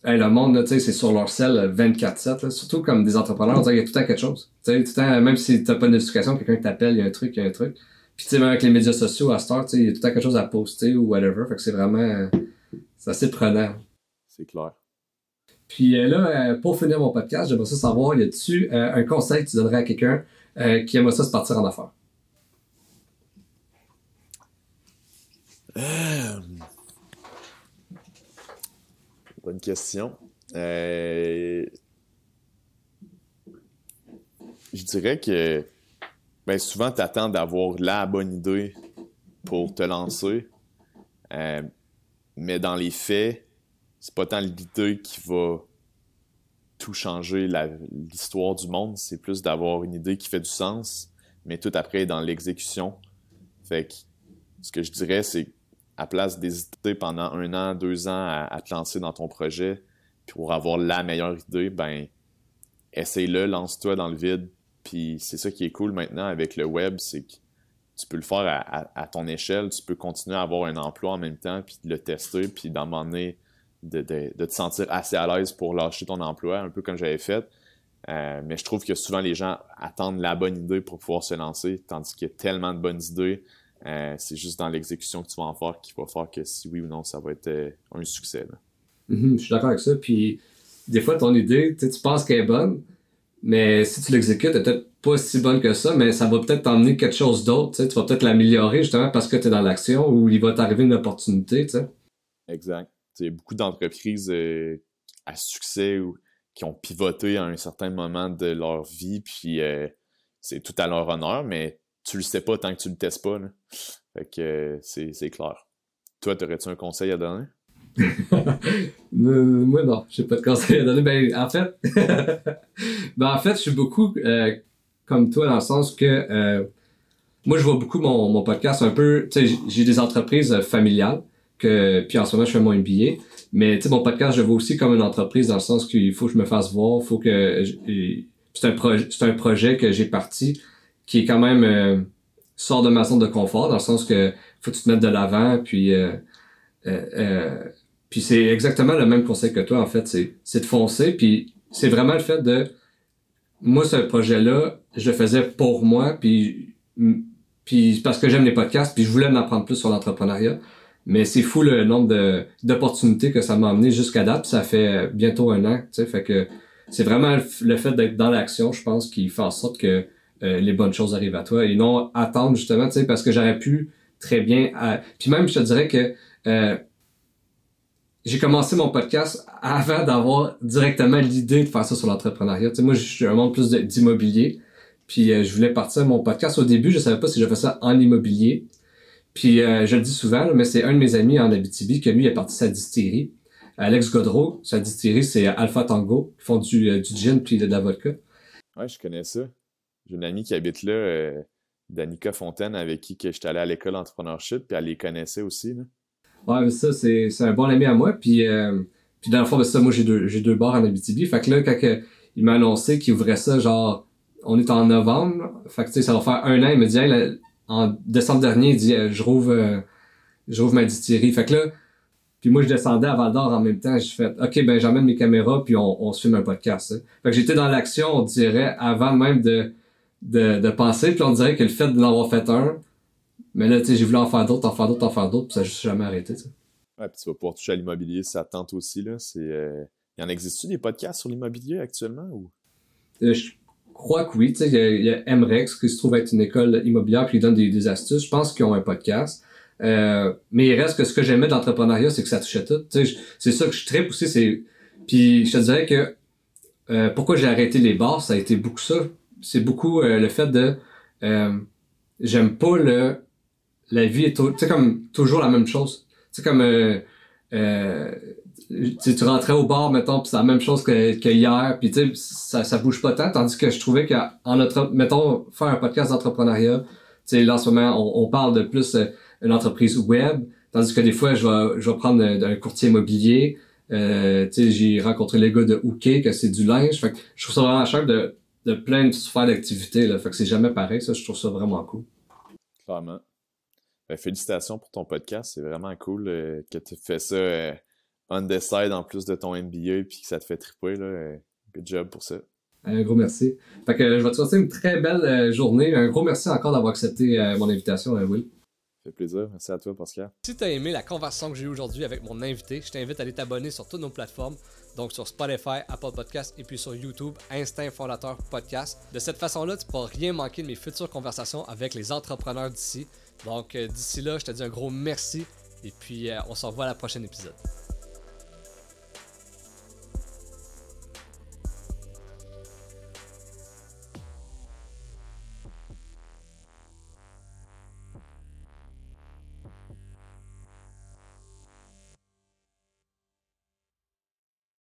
Le monde, tu sais, c'est sur leur selle euh, 24-7. là. Surtout comme des entrepreneurs, on dirait qu'il y a tout le temps quelque chose. Tu sais, tout le temps, même si t'as pas de notification, quelqu'un t'appelle, il y a un truc, il y a un truc. Puis, tu sais, même avec les médias sociaux à Star, tu sais, il y a tout le temps quelque chose à poster ou whatever. Fait que c'est vraiment. euh, c'est assez prenant. C'est clair. Puis euh, là, euh, pour finir mon podcast, j'aimerais ça savoir, y a-tu euh, un conseil que tu donnerais à quelqu'un qui aimerait ça se partir en affaires? Bonne question. Je dirais que ben, souvent, tu attends d'avoir la bonne idée pour te lancer. Euh, mais dans les faits, c'est pas tant l'idée qui va tout changer l'histoire du monde, c'est plus d'avoir une idée qui fait du sens, mais tout après dans l'exécution. Fait que ce que je dirais, c'est à place d'hésiter pendant un an, deux ans à, te lancer dans ton projet, pour avoir la meilleure idée, ben essaye-le, lance-toi dans le vide. Puis c'est ça qui est cool maintenant avec le web, c'est que tu peux le faire à, ton échelle, tu peux continuer à avoir un emploi en même temps, puis de le tester, puis d'en de, te sentir assez à l'aise pour lâcher ton emploi, un peu comme j'avais fait. Euh, mais je trouve que souvent les gens attendent la bonne idée pour pouvoir se lancer, tandis qu'il y a tellement de bonnes idées. Euh, c'est juste dans l'exécution que tu vas en faire qui va faire que si oui ou non, ça va être euh, un succès. Mhm, je suis d'accord avec ça. Puis des fois, ton idée, tu penses qu'elle est bonne, mais si tu l'exécutes, elle peut-être pas si bonne que ça, mais ça va peut-être t'emmener quelque chose d'autre. Tu vas peut-être l'améliorer justement parce que tu es dans l'action ou il va t'arriver une opportunité. Exact. Il y a beaucoup d'entreprises euh, à succès ou qui ont pivoté à un certain moment de leur vie, puis euh, c'est tout à leur honneur, mais tu le sais pas tant que tu le testes pas. Fait que euh, c'est clair. Toi, t'aurais-tu un conseil à donner? Moi, non, j'ai pas de conseil à donner. Ben, en fait, ben, en fait, je suis beaucoup euh, comme toi dans le sens que euh, moi, je vois beaucoup mon, mon podcast un peu. Tu sais, j'ai- des entreprises familiales, que, puis en ce moment, je fais mon MBA. Mais tu sais, mon podcast, je le vois aussi comme une entreprise dans le sens qu'il faut que je me fasse voir, faut que. je- C'est un, projet c'est un projet que j'ai parti qui est quand même. euh, sort de ma zone de confort, dans le sens que faut que tu te mettes de l'avant, puis. euh, euh, euh, puis c'est exactement le même conseil que toi, en fait. C'est, de foncer. Puis c'est vraiment le fait de... Moi, ce projet-là, je le faisais pour moi. Puis, puis parce que j'aime les podcasts. Puis je voulais en apprendre plus sur l'entrepreneuriat. Mais c'est fou le nombre d'opportunités que ça m'a amené jusqu'à date. Puis ça fait bientôt un an. Tu sais, fait que c'est vraiment le fait d'être dans l'action, je pense, qui fait en sorte que euh, les bonnes choses arrivent à toi. Et non attendre, justement, tu sais, parce que j'aurais pu très bien... à- Puis même, je te dirais que... euh, j'ai commencé mon podcast avant d'avoir directement l'idée de faire ça sur l'entrepreneuriat. Tu sais, moi, je suis un monde plus d'immobilier. Puis euh, je voulais partir mon podcast. Au début, je savais pas si je faisais ça en immobilier. Puis je le dis souvent, mais c'est un de mes amis en Abitibi que lui a parti sa distillerie. Alex Godreau, sa distillerie, c'est Alpha Tango. Ils font du, du gin puis de la vodka. Ouais, je connais ça. J'ai une amie qui habite là, Danica Fontaine, avec qui j'étais allé à l'école d'entrepreneurship, puis elle les connaissait aussi. Là. Ouais, ça, c'est, un bon ami à moi. Puis, euh, puis dans le fond, ça, moi, j'ai deux, deux bars en Abitibi. Fait que là, quand il m'a annoncé qu'il ouvrait ça, genre, on est en novembre. Fait que, tu sais, ça va faire un an. Il me dit, en décembre dernier, il dit, euh, je rouvre, euh, je rouvre ma distillerie. Fait que là, puis moi, je descendais à Val d'Or en même temps. J'ai fait, OK, ben, j'emmène mes caméras, puis on, on se filme un podcast. Hein. Fait que j'étais dans l'action, on dirait, avant même de, de, de penser. Puis on dirait que le fait d'en avoir fait un, mais là, tu sais, j'ai voulu en faire d'autres, en faire d'autres, en faire d'autres, puis ça n'a juste jamais arrêté, tu Ouais, puis tu vas pouvoir toucher à l'immobilier ça tente aussi, là. C'est, euh... Il y en existe-tu des podcasts sur l'immobilier actuellement, ou? Euh, je crois que oui, tu sais, il y, a, MREX qui se trouve être une école immobilière, puis ils donnent des, des astuces. Je pense qu'ils ont un podcast. Euh, mais il reste que ce que j'aimais de l'entrepreneuriat, c'est que ça touchait tout. Tu sais, c'est ça que je tripe aussi, c'est... Puis je te dirais que euh, pourquoi j'ai arrêté les bars, ça a été beaucoup ça. C'est beaucoup euh, le fait de... J'aime pas le la vie est tu comme toujours la même chose. Tu sais comme euh, euh, tu rentrais au bar mettons puis c'est la même chose que, que hier puis tu sais ça ça bouge pas tant tandis que je trouvais qu'en notre mettons faire un podcast d'entrepreneuriat tu sais là en ce moment on, on parle de plus euh, une entreprise web tandis que des fois je vais je vais prendre un, courtier immobilier euh, tu sais j'ai rencontré les gars de Hooké que c'est du linge fait que je trouve ça vraiment cher de de plein de sphères d'activité là fait que c'est jamais pareil ça je trouve ça vraiment cool clairement félicitations pour ton podcast. C'est vraiment cool euh, que tu fais ça euh, on the side en plus de ton MBA puis que ça te fait triper. Là. Euh, good job pour ça. Un gros merci. Fait que je vais te souhaiter une très belle journée. Un gros merci encore d'avoir accepté mon invitation, Will. Ça fait plaisir. Merci à toi, Pascal. Si tu as aimé la conversation que j'ai eue aujourd'hui avec mon invité, je t'invite à aller t'abonner sur toutes nos plateformes, donc sur Spotify, Apple Podcast et puis sur YouTube, Instinct Fondateur Podcast. De cette façon-là, tu ne pourras rien manquer de mes futures conversations avec les entrepreneurs d'ici. Donc euh, d'ici là, je te dis un gros merci et puis euh, on se revoit à la prochaine épisode.